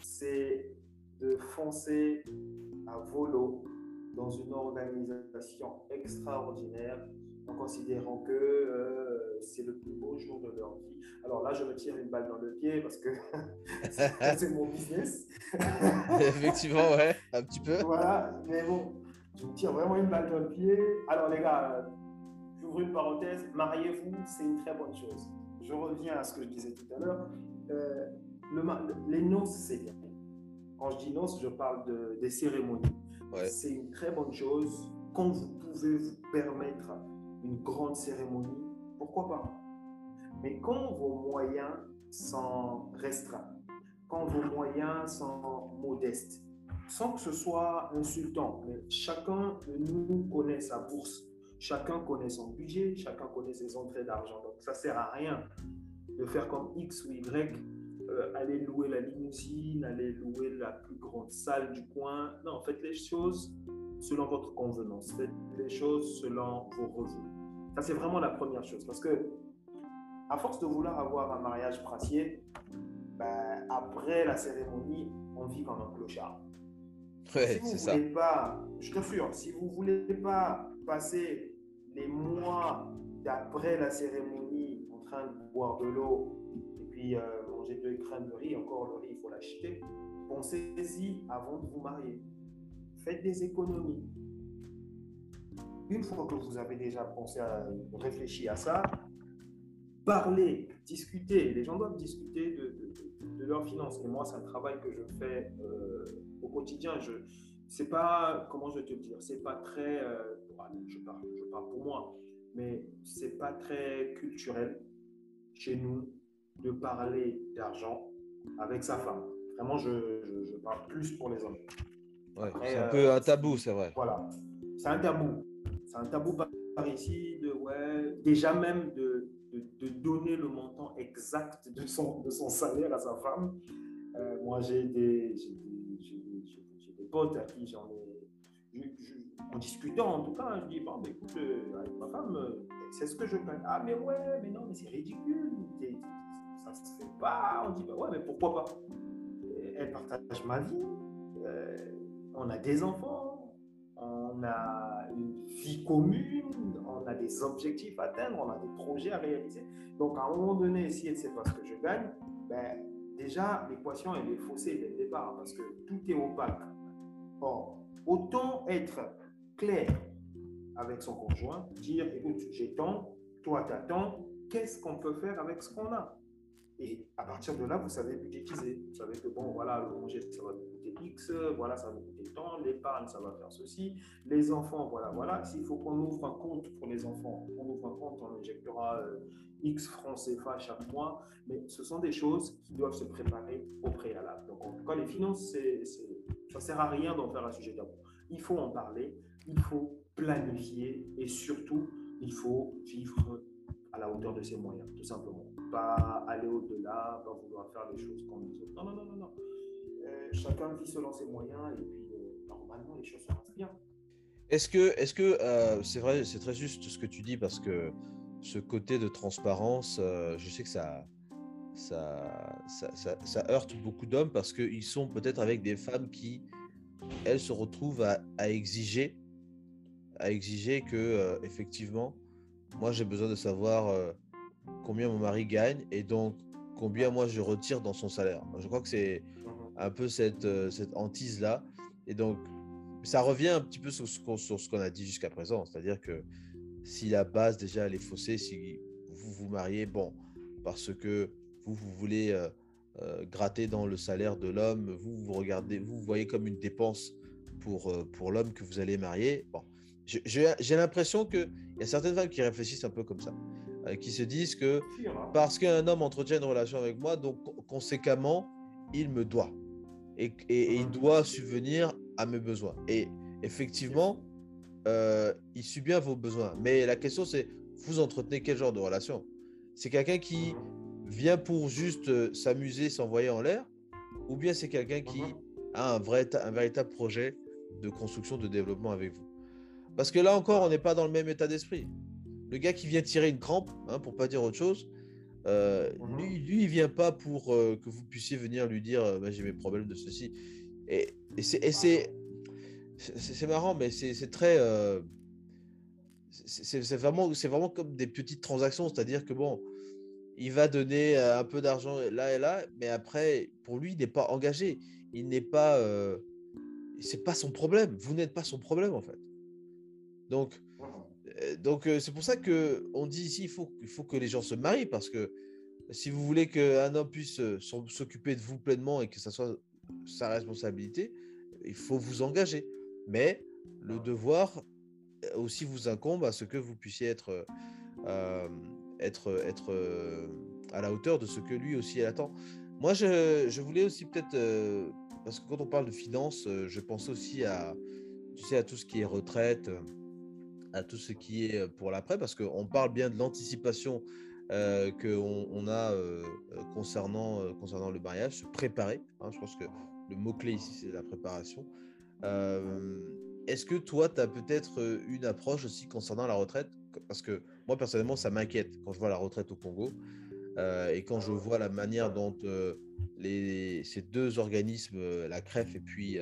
c'est de foncer à volo dans une organisation extraordinaire en considérant que euh, c'est le plus beau jour de leur vie. Alors là, je me tire une balle dans le pied parce que c'est mon business. Effectivement, ouais, un petit peu. Voilà, mais bon, je me tire vraiment une balle dans le pied. Alors les gars, j'ouvre une parenthèse, mariez-vous, c'est une très bonne chose. Je reviens à ce que je disais tout à l'heure. Euh, le, les noces, c'est bien. Quand je dis noces, je parle de, des cérémonies c'est une très bonne chose. Quand vous pouvez vous permettre une grande cérémonie, pourquoi pas? Mais quand vos moyens sont restreints, quand vos moyens sont modestes, sans que ce soit insultant, mais chacun de nous connaît sa bourse, chacun connaît son budget, chacun connaît ses entrées d'argent. Donc ça sert à rien de faire comme X ou Y euh, aller louer la limousine, aller louer la plus grande salle du coin. Non, faites les choses selon votre convenance. Faites les choses selon vos revenus. Ça, c'est vraiment la première chose. Parce que, à force de vouloir avoir un mariage prassier, ben, après la cérémonie, on vit comme un clochard. Ouais, si vous voulez pas, je t'assure, si vous voulez pas passer les mois d'après la cérémonie en train de boire de l'eau et puis euh, manger deux crèmes de riz, encore le riz, il faut l'acheter. Pensez-y avant de vous marier. Faites des économies. Une fois que vous avez déjà pensé à réfléchir à ça, parlez, discutez. Les gens doivent discuter de, de, leurs finances. Et moi, c'est un travail que je fais euh, au quotidien. Je, c'est pas, comment je vais te dire, c'est pas très, euh, je, parle, je parle pour moi, mais c'est pas très culturel chez nous de parler d'argent avec sa femme. Vraiment, je, je, parle plus pour les hommes. c'est un peu un tabou, c'est vrai. Voilà, c'est un tabou. C'est un tabou ici de, ouais, déjà même de, de, donner le montant exact de son, de son salaire à sa femme. Euh, moi, j'ai des, des, des, potes à qui j'en ai. en discutant, en tout cas, je dis Bon, mais écoute, euh, avec ma femme, euh, c'est ce que je gagne. Ah, mais ouais, mais non, mais c'est ridicule. Ça se fait pas. On dit bah, Ouais, mais pourquoi pas? Elle partage ma vie. on a des enfants. On a une vie commune on a des objectifs à atteindre, on a des projets à réaliser. Donc, à un moment donné, si elle sait pas ce que je gagne, ben, déjà, l'équation, elle est faussée dès le départ parce que tout est opaque. Or, autant être clair avec son conjoint, dire, écoute, j'ai tant, toi, tant, qu'est-ce qu'on peut faire avec ce qu'on a? Et à partir de là, vous savez budgétiser. Vous savez que, bon, voilà, le congé, ça va vous coûter X, voilà, ça va vous coûter tant, l'épargne, ça va faire ceci, les enfants, voilà, voilà. S'il faut qu'on ouvre un compte pour les enfants, on ouvre un compte, on injectera euh, X francs CFA chaque mois, mais ce sont des choses qui doivent se préparer au préalable. Donc, en tout cas, les finances, ça ne sert à rien d'en faire un sujet d'abord. Il faut en parler, il faut planifier et surtout, il faut vivre à la hauteur de ses moyens, tout simplement pas aller au-delà, pas vouloir faire les choses comme les autres. Non, non, non, non. non. Euh, chacun vit selon ses moyens et puis euh, normalement les choses se passent bien. Est-ce que, est-ce euh, c'est vrai, c'est très juste ce que tu dis parce que ce côté de transparence, je sais que ça, ça, ça, ça, heurte beaucoup d'hommes parce qu'ils sont peut-être avec des femmes qui, elles, se retrouvent à, à exiger, à exiger que effectivement, moi j'ai besoin de savoir combien mon mari gagne et donc combien moi je retire dans son salaire. Je crois que c'est mhm. un peu cette, euh, cette hantise-là. Et donc, ça revient un petit peu sur ce qu'on a dit jusqu'à présent. C'est-à-dire que si la base déjà elle est faussée, si vous vous mariez, bon, parce que vous, vous voulez euh, euh, gratter dans le salaire de l'homme, vous vous regardez, vous, voyez comme une dépense pour, pour l'homme que vous allez marier. Bon, j'ai l'impression qu'il y a certaines femmes qui réfléchissent un peu comme ça. Euh, qui se disent que hein. parce qu'un homme entretient une relation avec moi, donc conséquemment, il me doit. Et, il doit subvenir à mes besoins. Et effectivement, euh, il suit bien vos besoins. Mais la question, c'est, vous entretenez quel genre de relation? C'est quelqu'un qui mmh. vient pour juste euh, s'amuser, s'envoyer en l'air? Ou bien c'est quelqu'un qui mmh. a un, vrai, un véritable projet de construction, de développement avec vous? Parce que là encore, on n'est pas dans le même état d'esprit. Le gars qui vient tirer une crampe, hein, pour pas dire autre chose, euh, mhm. lui, lui, il vient pas pour euh, que vous puissiez venir lui dire euh, bah, j'ai mes problèmes de ceci. Et, et c'est marrant, mais c'est très. c'est vraiment, vraiment comme des petites transactions, c'est-à-dire que bon, il va donner un peu d'argent là et là, mais après, pour lui, il n'est pas engagé. Il n'est pas. c'est pas son problème. Vous n'êtes pas son problème, en fait. Donc, donc euh, c'est pour ça que on dit ici il faut, il faut que les gens se marient parce que si vous voulez qu'un homme puisse euh, s'occuper de vous pleinement et que ça soit sa responsabilité, il faut vous engager. Mais le devoir aussi vous incombe à ce que vous puissiez être, être, être à la hauteur de ce que lui aussi attend. Moi, je, je voulais aussi peut-être, parce que quand on parle de finances, je pense aussi à, tu sais, à tout ce qui est retraite à tout ce qui est pour l'après, parce qu'on parle bien de l'anticipation euh, qu'on on a concernant, concernant le mariage, se préparer. Hein, je pense que le mot-clé ici, c'est la préparation. Est-ce que toi, tu as peut-être une approche aussi concernant la retraite? Parce que moi, personnellement, ça m'inquiète quand je vois la retraite au Congo et quand je vois la manière dont les, ces deux organismes, la CREF et puis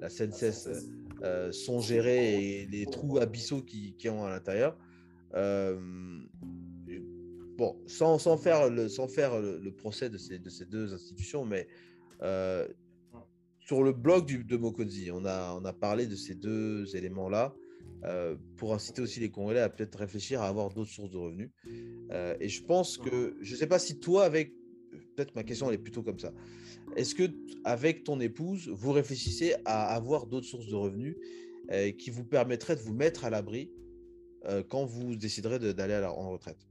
la CNSS, euh, sont gérés et les trous abyssaux qui, qui ont à l'intérieur. Euh, bon, sans, sans, faire, le, sans faire le, procès de ces, de ces, deux institutions, mais euh, sur le blog du, de Mokozi, on a, on a parlé de ces deux éléments-là pour inciter aussi les Congolais à peut-être réfléchir à avoir d'autres sources de revenus. et je pense que, je ne sais pas si toi, avec, peut-être ma question elle est plutôt comme ça, est-ce que avec ton épouse, vous réfléchissez à avoir d'autres sources de revenus euh, qui vous permettraient de vous mettre à l'abri euh, quand vous déciderez d'aller en retraite?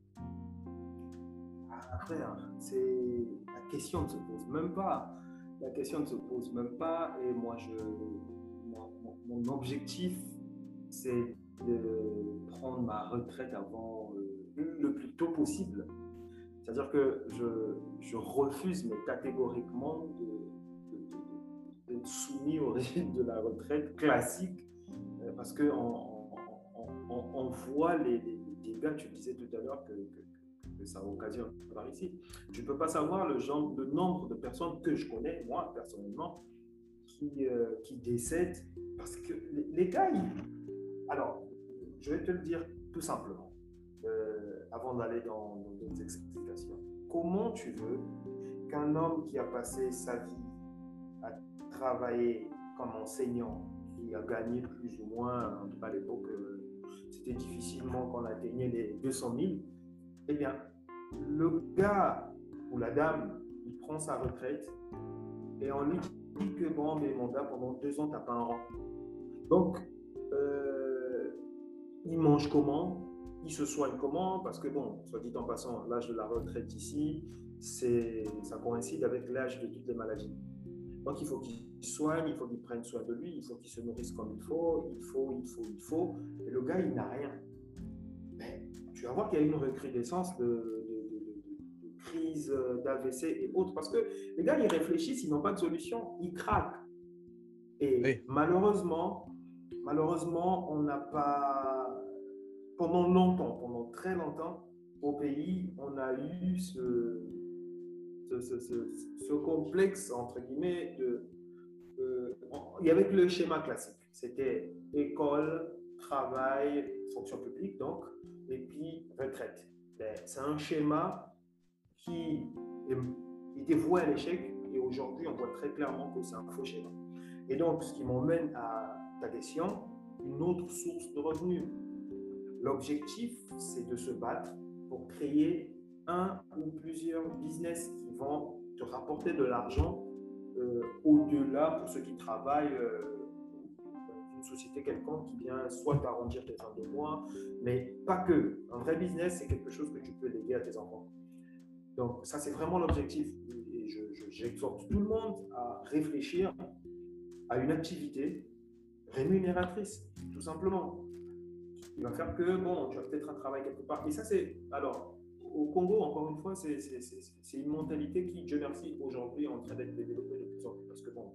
Ah, la question ne se pose même pas. La question ne se pose même pas. Et moi, je, mon, objectif, c'est de prendre ma retraite avant le plus tôt possible. C'est-à-dire que je, refuse, mais catégoriquement, d'être soumis au régime de la retraite classique, euh, parce qu'on on, voit les, dégâts, tu disais tout à l'heure que, ça occasionne par ici. Tu ne peux pas savoir le, genre, le nombre de personnes que je connais, moi personnellement, qui, euh, qui décèdent parce que les, gars, alors, je vais te le dire tout simplement, euh, avant d'aller dans d'autres explications. Comment tu veux qu'un homme qui a passé sa vie à travailler comme enseignant, qui a gagné plus ou moins, à l'époque, euh, c'était difficilement qu'on atteignait les 200 000, eh bien, le gars ou la dame, il prend sa retraite et on lui dit que bon, mais gars, pendant deux ans, tu n'as pas un rang. Donc, euh, il mange comment? Il se soigne comment? Parce que, bon, soit dit en passant, l'âge de la retraite ici, ça coïncide avec l'âge de toutes les maladies. Donc, il faut qu'il soigne, il faut qu'il prenne soin de lui, il faut qu'il se nourrisse comme il faut, il faut, il faut, il faut. Et le gars, il n'a rien. Mais tu vas voir qu'il y a une recrudescence de, de, de crise d'AVC et autres. Parce que les gars, ils réfléchissent, ils n'ont pas de solution, ils craquent. Et malheureusement, malheureusement, on n'a pas pendant longtemps, pendant très longtemps, au pays, on a eu ce, ce, complexe, entre guillemets, de, il y avait le schéma classique. C'était école, travail, fonction publique, donc, et puis retraite. Ben, c'est un schéma qui était voué à l'échec, et aujourd'hui, on voit très clairement que c'est un faux schéma. Et donc, ce qui m'emmène à ta question, une autre source de revenus L'objectif, c'est de se battre pour créer un ou plusieurs business qui vont te rapporter de l'argent euh, au-delà pour ceux qui travaillent euh, une société quelconque qui vient soit t'arrondir tes fins de mois, mais pas que. Un vrai business, c'est quelque chose que tu peux léguer à tes enfants. Donc ça, c'est vraiment l'objectif. Et j'exhorte tout le monde à réfléchir à une activité rémunératrice, tout simplement il va faire que, bon, tu as peut-être un travail quelque part. Et ça, c'est. Alors, au Congo, encore une fois, c'est une mentalité qui, Dieu merci, aujourd'hui est en train d'être développée de plus en plus. Parce que, bon,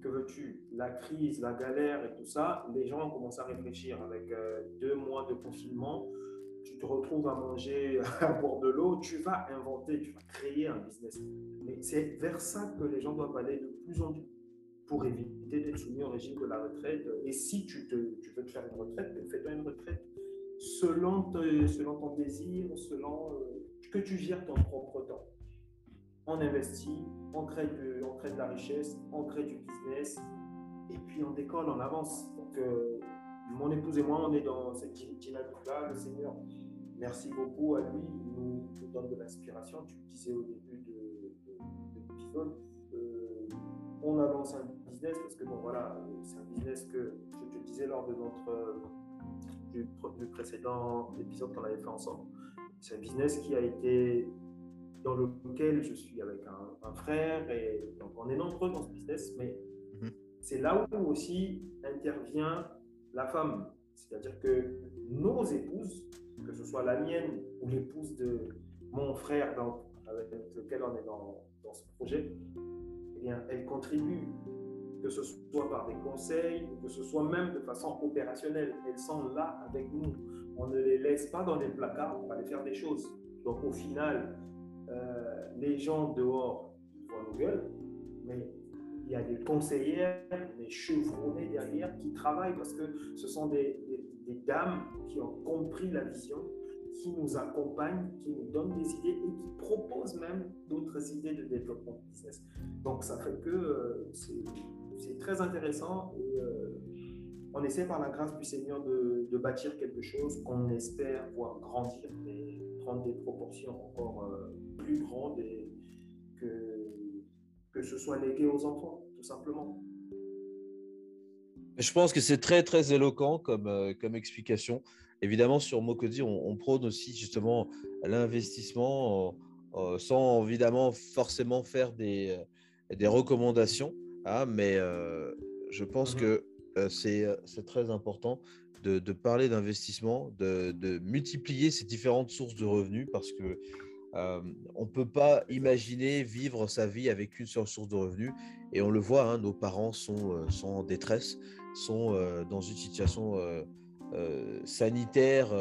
que veux-tu? La crise, la galère et tout ça, les gens commencent à réfléchir. Avec euh, deux mois de confinement, tu te retrouves à manger, à boire de l'eau, tu vas inventer, tu vas créer un business. Mais c'est vers ça que les gens doivent aller de plus en plus pour éviter d'être soumis au régime de la retraite. Et si tu, veux te faire une retraite, ben, fais-toi une retraite selon, selon ton désir, selon euh, que tu gères ton propre temps. On investit, on crée, de, la richesse, on crée du business, et puis on décolle, on avance. Euh, mon épouse et moi, on est dans cette dynamique-là. Le Seigneur, merci beaucoup à lui, il nous, donne de l'inspiration. Tu disais au début de, l'épisode. Euh, on avance un business parce que bon voilà, c'est un business que je te disais lors de notre du, précédent épisode qu'on avait fait ensemble. C'est un business qui a été dans lequel je suis avec un, frère et donc on est nombreux dans ce business, mais mhm. c'est là où aussi intervient la femme. C'est-à-dire que nos épouses, que ce soit la mienne ou l'épouse de mon frère donc, avec lequel on est dans, dans ce projet, eh bien, elles contribuent que ce soit par des conseils, que ce soit même de façon opérationnelle. Elles sont là avec nous. On ne les laisse pas dans les placards pour aller faire des choses. Donc au final, euh, les gens dehors, voient nos gueules, mais il y a des conseillères, des chevronnés derrière qui travaillent parce que ce sont des, des dames qui ont compris la vision, qui nous accompagnent, qui nous donnent des idées et qui proposent même d'autres idées de développement de business. Donc ça fait que euh, c'est très intéressant et euh, on essaie par la grâce du Seigneur de, de bâtir quelque chose qu'on espère voir grandir et prendre des proportions encore euh, plus grandes et que, que ce soit légué aux enfants, tout simplement. Je pense que c'est très très éloquent comme, comme explication. Évidemment, sur Mokodi, on, prône aussi justement l'investissement euh, sans évidemment forcément faire des, euh, des recommandations, hein, mais euh, je pense mmh que c'est très important de, parler d'investissement, de, multiplier ces différentes sources de revenus parce que on ne peut pas imaginer vivre sa vie avec une seule source de revenus. Et on le voit, hein, nos parents sont, sont, en détresse, sont dans une situation sanitaire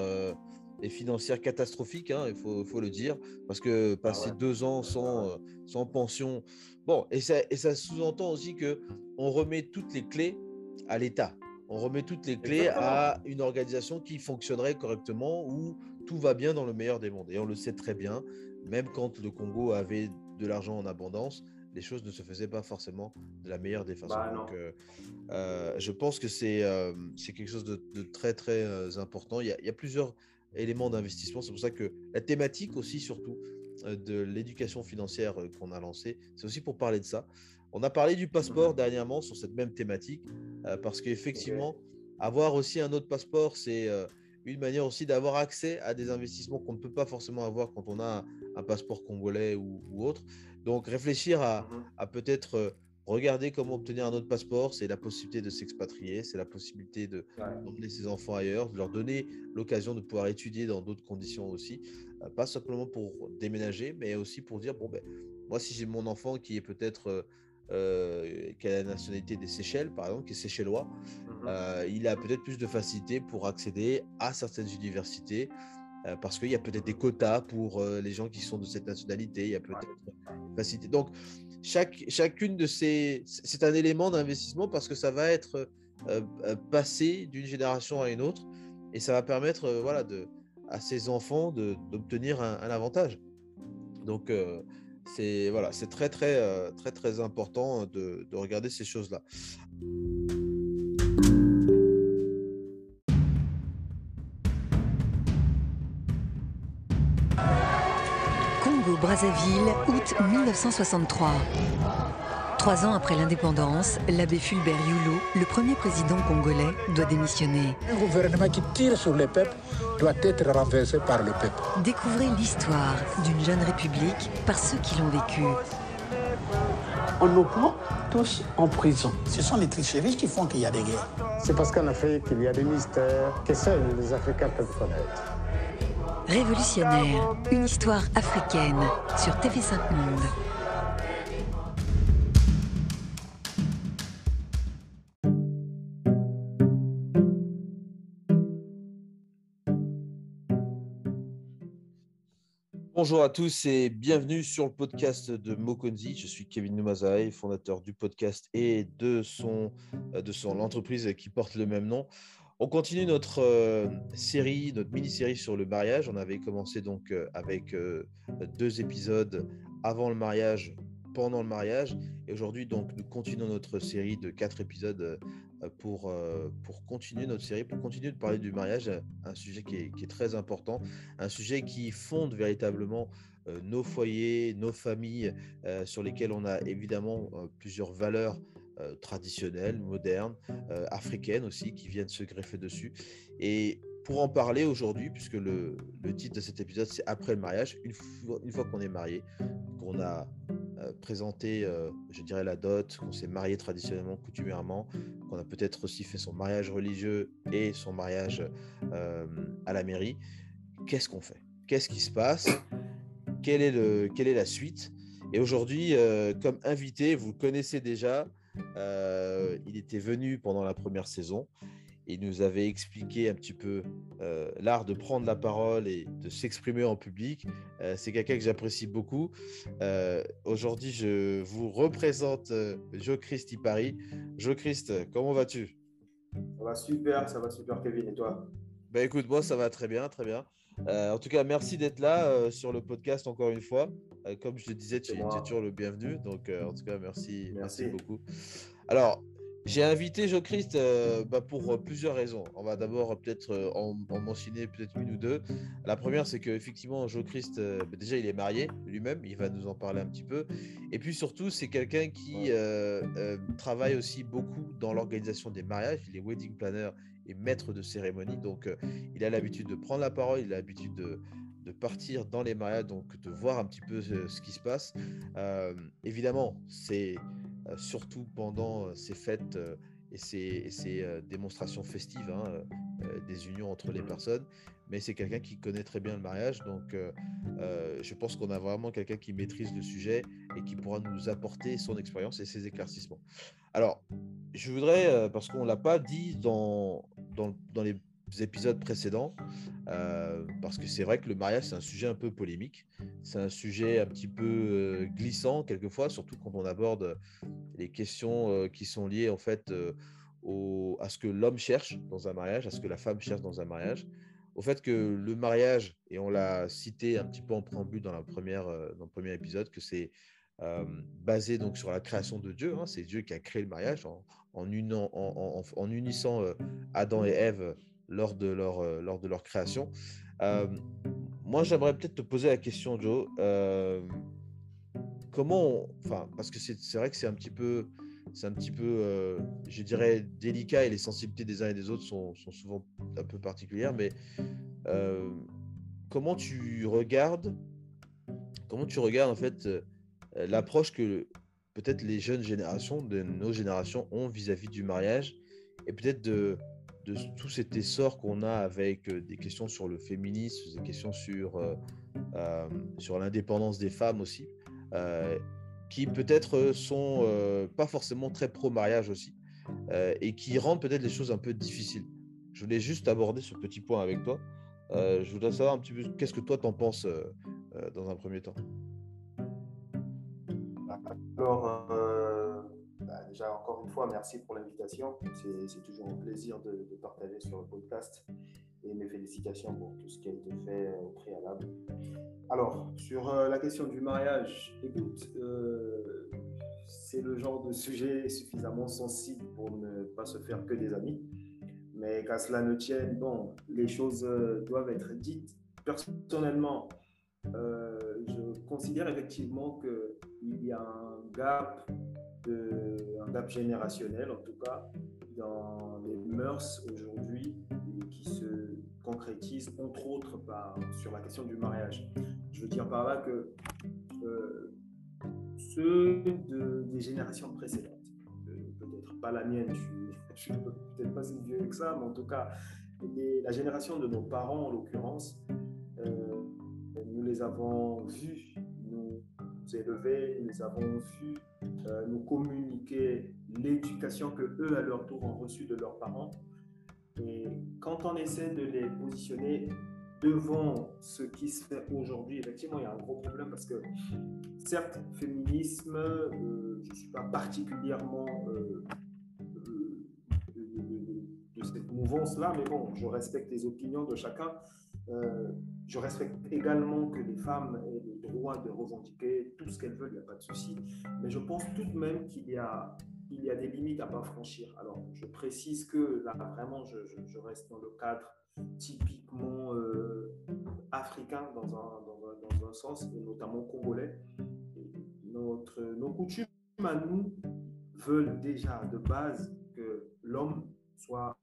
et financière catastrophique, hein, il faut, faut, le dire, parce que ah passer deux ans sans, sans pension, bon, et ça, et ça sous-entend aussi que on remet toutes les clés à l'État. On remet toutes les clés à une organisation qui fonctionnerait correctement, où tout va bien dans le meilleur des mondes. Et on le sait très bien, même quand le Congo avait de l'argent en abondance, les choses ne se faisaient pas forcément de la meilleure des façons. Bah, Donc, euh, euh, je pense que c'est euh, quelque chose de, très, très important. Il y, a, il y a plusieurs éléments d'investissement. C'est pour ça que la thématique aussi, surtout, de l'éducation financière qu'on a lancée, c'est aussi pour parler de ça. On a parlé du passeport mmh dernièrement sur cette même thématique, parce qu'effectivement, avoir aussi un autre passeport, c'est une manière aussi d'avoir accès à des investissements qu'on ne peut pas forcément avoir quand on a un, passeport congolais ou, autre. Donc réfléchir à, mmh peut-être regarder comment obtenir un autre passeport, c'est la possibilité de s'expatrier, c'est la possibilité de d'emmener ses enfants ailleurs, de leur donner l'occasion de pouvoir étudier dans d'autres conditions aussi, pas simplement pour déménager, mais aussi pour dire bon ben moi si j'ai mon enfant qui est peut-être euh, qui a la nationalité des Seychelles, par exemple, qui est séchellois, mmh euh, il a peut-être plus de facilité pour accéder à certaines universités euh, parce qu'il y a peut-être des quotas pour les gens qui sont de cette nationalité, il y a peut-être facilité. Donc, chaque, chacune de ces. C'est un élément d'investissement parce que ça va être passé d'une génération à une autre et ça va permettre voilà, de, à ces enfants d'obtenir un, avantage. Donc, c'est voilà, c'est très très euh, très très important de, de regarder ces choses-là. Congo Brazzaville, août 1963. Trois ans après l'indépendance, l'abbé Fulbert Yulo, le premier président congolais, doit démissionner. Un gouvernement qui tire sur le peuple doit être renversé par le peuple. Découvrez l'histoire d'une jeune république par ceux qui l'ont vécue. On nous prend tous en prison. Ce sont les tricheries qui font qu'il y a des guerres. C'est parce qu'en Afrique, il y a des mystères que seuls les Africains peuvent connaître. Révolutionnaire, une histoire africaine sur TV5 Monde. Bonjour à tous et bienvenue sur le podcast de Mokonzi. Je suis Kevin Numazai, fondateur du podcast et de son, euh, de son l'entreprise qui porte le même nom. On continue notre euh, série, notre mini-série sur le mariage. On avait commencé donc euh, avec deux épisodes avant le mariage, pendant le mariage, et aujourd'hui donc nous continuons notre série de quatre épisodes pour, euh, pour continuer notre série, pour continuer de parler du mariage, un sujet qui est, qui est très important, un sujet qui fonde véritablement euh, nos foyers, nos familles, sur lesquels on a évidemment plusieurs valeurs traditionnelles, modernes, africaines aussi, qui viennent se greffer dessus. Et pour en parler aujourd'hui, puisque le, titre de cet épisode, c'est Après le mariage, une fois, qu'on est marié, qu'on a présenté, je dirais, la dot, qu'on s'est marié traditionnellement, coutumièrement, qu'on a peut-être aussi fait son mariage religieux et son mariage à la mairie, qu'est-ce qu'on fait? Qu'est-ce qui se passe? Est, le, quelle est la suite? Et aujourd'hui, comme invité, vous le connaissez déjà, il était venu pendant la première saison il nous avait expliqué un petit peu euh, l'art de prendre la parole et de s'exprimer en public. Euh, c'est quelqu'un que j'apprécie beaucoup. Euh, aujourd'hui, je vous représente Jo Christ Paris. Jo Christ, comment vas-tu? Ça va super, ça va super, Kevin. Et toi? Ben écoute, moi ça va très bien, très bien. en tout cas, merci d'être là sur le podcast encore une fois. comme je le disais, tu, es toujours le bienvenu. Donc, en tout cas, merci, merci, merci beaucoup. Alors, j'ai invité Jo Christ euh, bah, pour euh, plusieurs raisons. On va d'abord peut-être euh, en, mentionner peut-être une ou deux. La première, c'est qu'effectivement, Jo Christ, bah, déjà, il est marié lui-même. Il va nous en parler un petit peu. Et puis surtout, c'est quelqu'un qui travaille aussi beaucoup dans l'organisation des mariages. Il est wedding planner et maître de cérémonie. Donc, il a l'habitude de prendre la parole. Il a l'habitude de, de partir dans les mariages, donc de voir un petit peu ce qui se passe. évidemment, c'est surtout pendant euh, ces fêtes euh, et ses, démonstrations festives, hein, des unions entre les personnes, mais c'est quelqu'un qui connaît très bien le mariage. Donc, je pense qu'on a vraiment quelqu'un qui maîtrise le sujet et qui pourra nous apporter son expérience et ses éclaircissements. Alors, je voudrais, parce qu'on ne l'a pas dit dans, dans les épisodes précédents, euh, parce que c'est vrai que le mariage, c'est un sujet un peu polémique, c'est un sujet un petit peu euh, glissant quelquefois, surtout quand on aborde les questions euh, qui sont liées en fait au, à ce que l'homme cherche dans un mariage, à ce que la femme cherche dans un mariage, au fait que le mariage, et on l'a cité un petit peu en préambule dans, la première, dans le premier épisode, que c'est basé donc sur la création de Dieu, hein, c'est Dieu qui a créé le mariage en, en unissant Adam et Ève lors de leur, euh, lors de leur création. Euh, moi, j'aimerais peut-être te poser la question, Joe. Euh, comment, enfin, parce que c'est vrai que c'est un petit peu, c'est un petit peu, je dirais, délicat et les sensibilités des uns et des autres sont, sont souvent un peu particulières. Mais comment tu regardes, comment tu regardes en fait l'approche que peut-être les jeunes générations, de nos générations, ont vis-à-vis -vis du mariage et peut-être de de tout cet essor qu'on a avec des questions sur le féminisme, des questions sur, sur l'indépendance des femmes aussi, qui peut-être sont pas forcément très pro-mariage aussi, et qui rendent peut-être les choses un peu difficiles. Je voulais juste aborder ce petit point avec toi. je voudrais savoir un petit peu qu'est-ce que toi t'en penses dans un premier temps? Alors, encore une fois, merci pour l'invitation. C'est toujours un plaisir de, partager sur le podcast et mes félicitations pour tout ce qui a été fait au préalable. Alors, sur euh, la question du mariage, écoute, euh, c'est le genre de sujet suffisamment sensible pour ne pas se faire que des amis. Mais qu'à cela ne tienne, bon, les choses euh, doivent être dites. Personnellement, je considère effectivement qu'il y a un gap un gap générationnel, en tout cas, dans les mœurs aujourd'hui qui se concrétise entre autres sur la question du mariage. Je veux dire par là que euh, ceux de, des générations précédentes, euh, peut-être pas la mienne, je suis, peut-être pas si vieux que ça, mais en tout cas, la génération de nos parents en l'occurrence, euh, les avons vus nous élever, nous avons vus euh, nous communiquer l'éducation que eux, à leur tour, ont reçue de leurs parents. Et quand on essaie de les positionner devant ce qui se fait aujourd'hui, effectivement, il y a un gros problème parce que, certes, féminisme, euh, je ne suis pas particulièrement euh, de, cette mouvance-là, mais bon, je respecte les opinions de chacun. Je respecte également que les femmes aient droit de revendiquer tout ce qu'elles veulent, il n'y a pas de souci. Mais je pense tout de même qu'il y a, il y a des limites à ne pas franchir. Alors, je précise que là, vraiment, je, reste dans le cadre typiquement euh, africain dans un, dans, un, sens, et notamment congolais. nos coutumes à nous veulent déjà de base que l'homme soit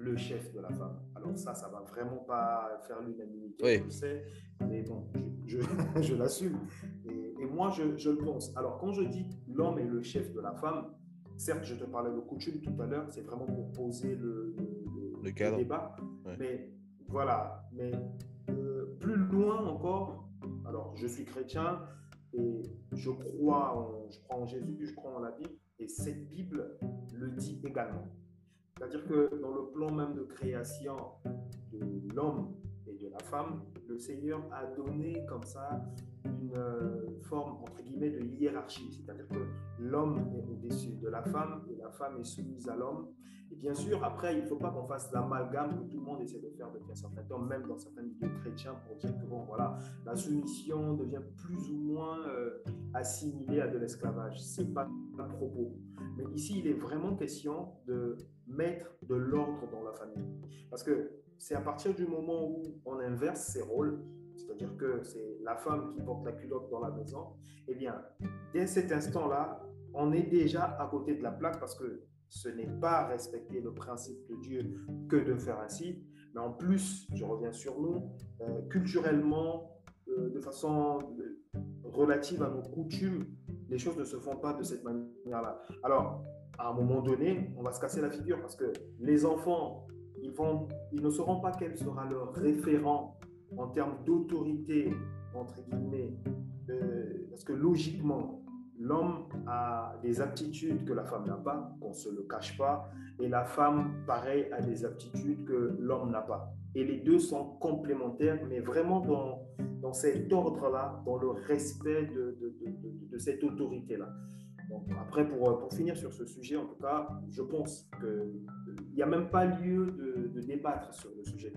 le chef de la femme. Alors ça, ça va vraiment pas faire l'unanimité, oui. je sais, mais bon, je, je, l'assume. Et, moi, je, je, le pense. Alors quand je dis l'homme est le chef de la femme, certes, je te parlais de coutume tout à l'heure, c'est vraiment pour poser le, le, débat. Mais voilà, mais euh, plus loin encore, alors je suis chrétien et je crois en, je crois en Jésus, je crois en la Bible, et cette Bible le dit également. C'est-à-dire que dans le plan même de création de l'homme et de la femme, le Seigneur a donné comme ça une euh, forme, entre guillemets, de hiérarchie. C'est-à-dire que l'homme est au-dessus de la femme et la femme est soumise à l'homme. Et bien sûr, après, il ne faut pas qu'on fasse l'amalgame que tout le monde essaie de faire depuis un certain temps, même dans certains milieux chrétiens, pour dire que voilà, la soumission devient plus ou moins euh, assimilée à de l'esclavage. Ce n'est pas le propos. Mais ici, il est vraiment question de mettre de l'ordre dans la famille. Parce que c'est à partir du moment où on inverse ces rôles, c'est-à-dire que c'est la femme qui porte la culotte dans la maison, eh bien, dès cet instant-là, on est déjà à côté de la plaque parce que ce n'est pas respecter le principe de Dieu que de faire ainsi, mais en plus, je reviens sur nous, euh, culturellement, euh, de façon relative à nos coutumes, les choses ne se font pas de cette manière-là. Alors, à un moment donné, on va se casser la figure parce que les enfants, ils, vont, ils ne sauront pas quel sera leur référent en termes d'autorité, entre guillemets, euh, parce que logiquement, l'homme a des aptitudes que la femme n'a pas, qu'on ne se le cache pas, et la femme, pareil, a des aptitudes que l'homme n'a pas. Et les deux sont complémentaires, mais vraiment dans, dans cet ordre-là, dans le respect de, de, de, de cette autorité-là. Après, pour, pour, finir sur ce sujet, en tout cas, je pense qu'il n'y a même pas lieu de, débattre sur le sujet.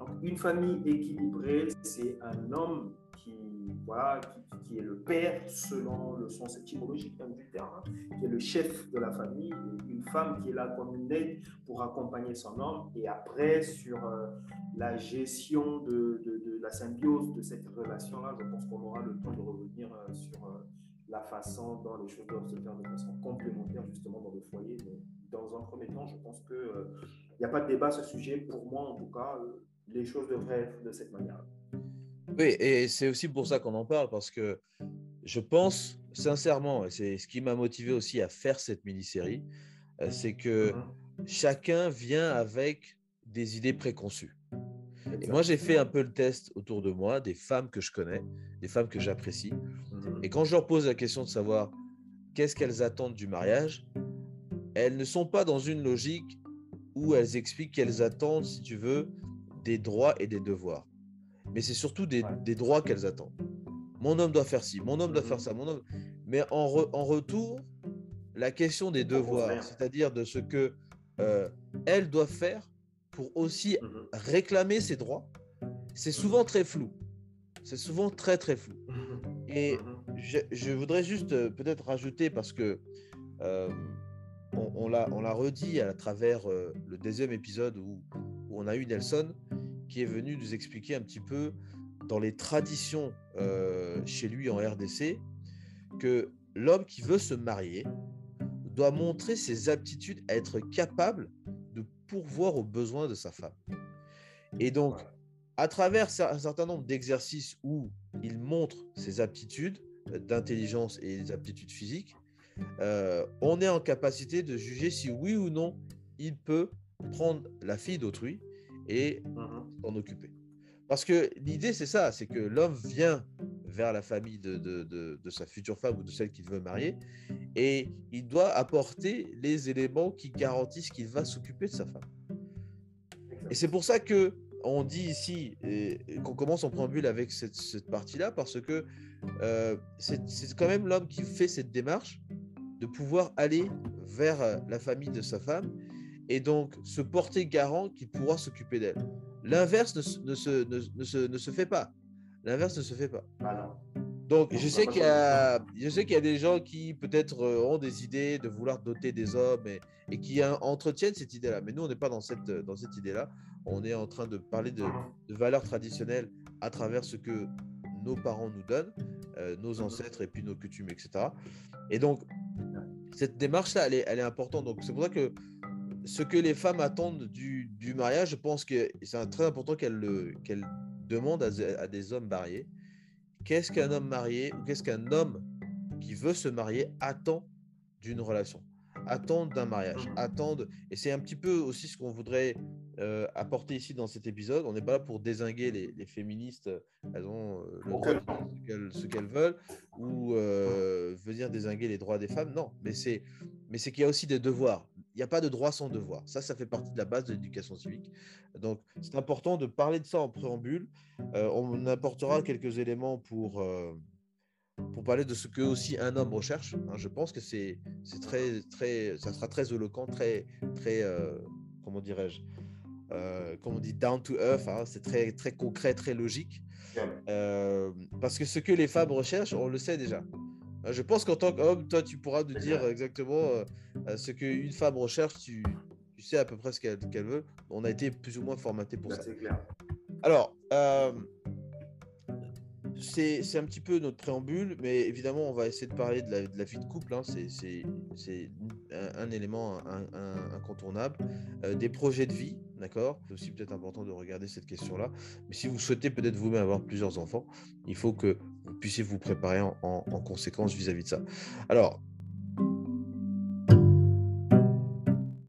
Donc, une famille équilibrée, c'est un homme qui, voilà, qui, est le père selon le sens étymologique du terme, hein, qui est le chef de la famille, une femme qui est là comme une aide pour accompagner son homme. Et après, sur euh, la gestion de, de, la symbiose de cette relation-là, je pense qu'on aura le temps de revenir euh, sur euh, la façon dont les choses doivent se faire de façon complémentaire justement dans le foyer. dans un premier temps, je pense qu'il n'y a pas de débat à ce sujet. Pour moi, en tout cas, les choses devraient être de cette manière. Oui, et c'est aussi pour ça qu'on en parle, parce que je pense sincèrement, et c'est ce qui m'a motivé aussi à faire cette mini-série, euh, c'est que mhm. chacun vient avec des idées préconçues. Et moi, j'ai fait un peu le test autour de moi, des femmes que je connais, des femmes que j'apprécie. Mhm. Et quand je leur pose la question de savoir qu'est-ce qu'elles attendent du mariage, elles ne sont pas dans une logique où elles expliquent qu'elles attendent, si tu veux, des droits et des devoirs mais c'est surtout des, droits qu'elles attendent. Mon homme doit faire ci, mon homme doit faire mhm. ça, mon homme. Mais en, en retour, la question des devoirs, c'est-à-dire de ce que euh, elles doivent faire pour aussi mhm. réclamer ses droits, c'est souvent très flou. C'est souvent très très flou. Et je, voudrais juste euh, peut-être rajouter parce que euh, on, on l'a redit à travers le deuxième épisode où, où on a eu Nelson qui est venu nous expliquer un petit peu dans les traditions euh, chez lui en RDC que l'homme qui veut se marier doit montrer ses aptitudes à être capable de pourvoir aux besoins de sa femme. Et donc, à travers un certain nombre d'exercices où il montre ses aptitudes euh, d'intelligence et des aptitudes physiques, euh, on est en capacité de juger si oui ou non il peut prendre la fille d'autrui et mmh s'en occuper. Parce que l'idée, c'est ça, c'est que l'homme vient vers la famille de, de, de, sa future femme ou de celle qu'il veut marier, et il doit apporter les éléments qui garantissent qu'il va s'occuper de sa femme. Et c'est pour ça que on dit ici qu'on commence en préambule avec cette, cette partie-là, parce que euh, c'est quand même l'homme qui fait cette démarche de pouvoir aller vers la famille de sa femme et donc se porter garant qu'il pourra s'occuper d'elle. L'inverse ne, se, ne, se, fait pas. L'inverse ne se fait pas. Ah donc, je sais qu'il y a, je sais qu'il y a des gens qui peut-être euh, ont des idées de vouloir doter des hommes et, et qui entretiennent cette idée-là. Mais nous, on n'est pas dans cette, dans cette idée-là. On est en train de parler de, valeurs traditionnelles à travers ce que nos parents nous donnent, euh, nos ancêtres et puis nos coutumes, etc. Et donc, cette démarche-là, elle est, elle est importante. Donc, c'est pour ça que ce que les femmes attendent du, mariage, je pense que c'est très important qu'elles qu'elle demandent à, des hommes mariés. Qu'est-ce qu'un homme marié ou qu'est-ce qu'un homme qui veut se marier attend d'une relation, attend d'un mariage, attend Et c'est un petit peu aussi ce qu'on voudrait euh, apporter ici dans cet épisode. On n'est pas là pour désinguer les, féministes, elles ont euh, le droit de ce qu'elles veulent, ou euh, venir désinguer les droits des femmes. Non, mais c'est mais c'est qu'il y a aussi des devoirs n'y a pas de droit sans devoir. Ça, ça fait partie de la base de l'éducation civique. Donc, c'est important de parler de ça en préambule. Euh, on apportera quelques éléments pour, euh, pour parler de ce que aussi un homme recherche. Hein. je pense que c'est très, très, ça sera très éloquent, très, très, euh, comment dirais-je, comme on dit, down to earth. Hein. c'est très, très concret, très logique. parce que ce que les femmes recherchent, on le sait déjà. Euh, je pense qu'en tant qu'homme, toi, tu pourras nous dire exactement euh, euh, ce qu'une femme recherche. Tu, sais à peu près ce qu'elle veut. On a été plus ou moins formaté pour ça. Clair. Alors, c'est un petit peu notre préambule, mais évidemment, on va essayer de parler de la, vie de couple. Hein. C'est un, élément incontournable. des projets de vie, d'accord? C'est aussi peut-être important de regarder cette question-là. Mais si vous souhaitez peut-être vous-même avoir plusieurs enfants, il faut que vous puissiez vous préparer en, conséquence vis-à-vis de ça. Alors,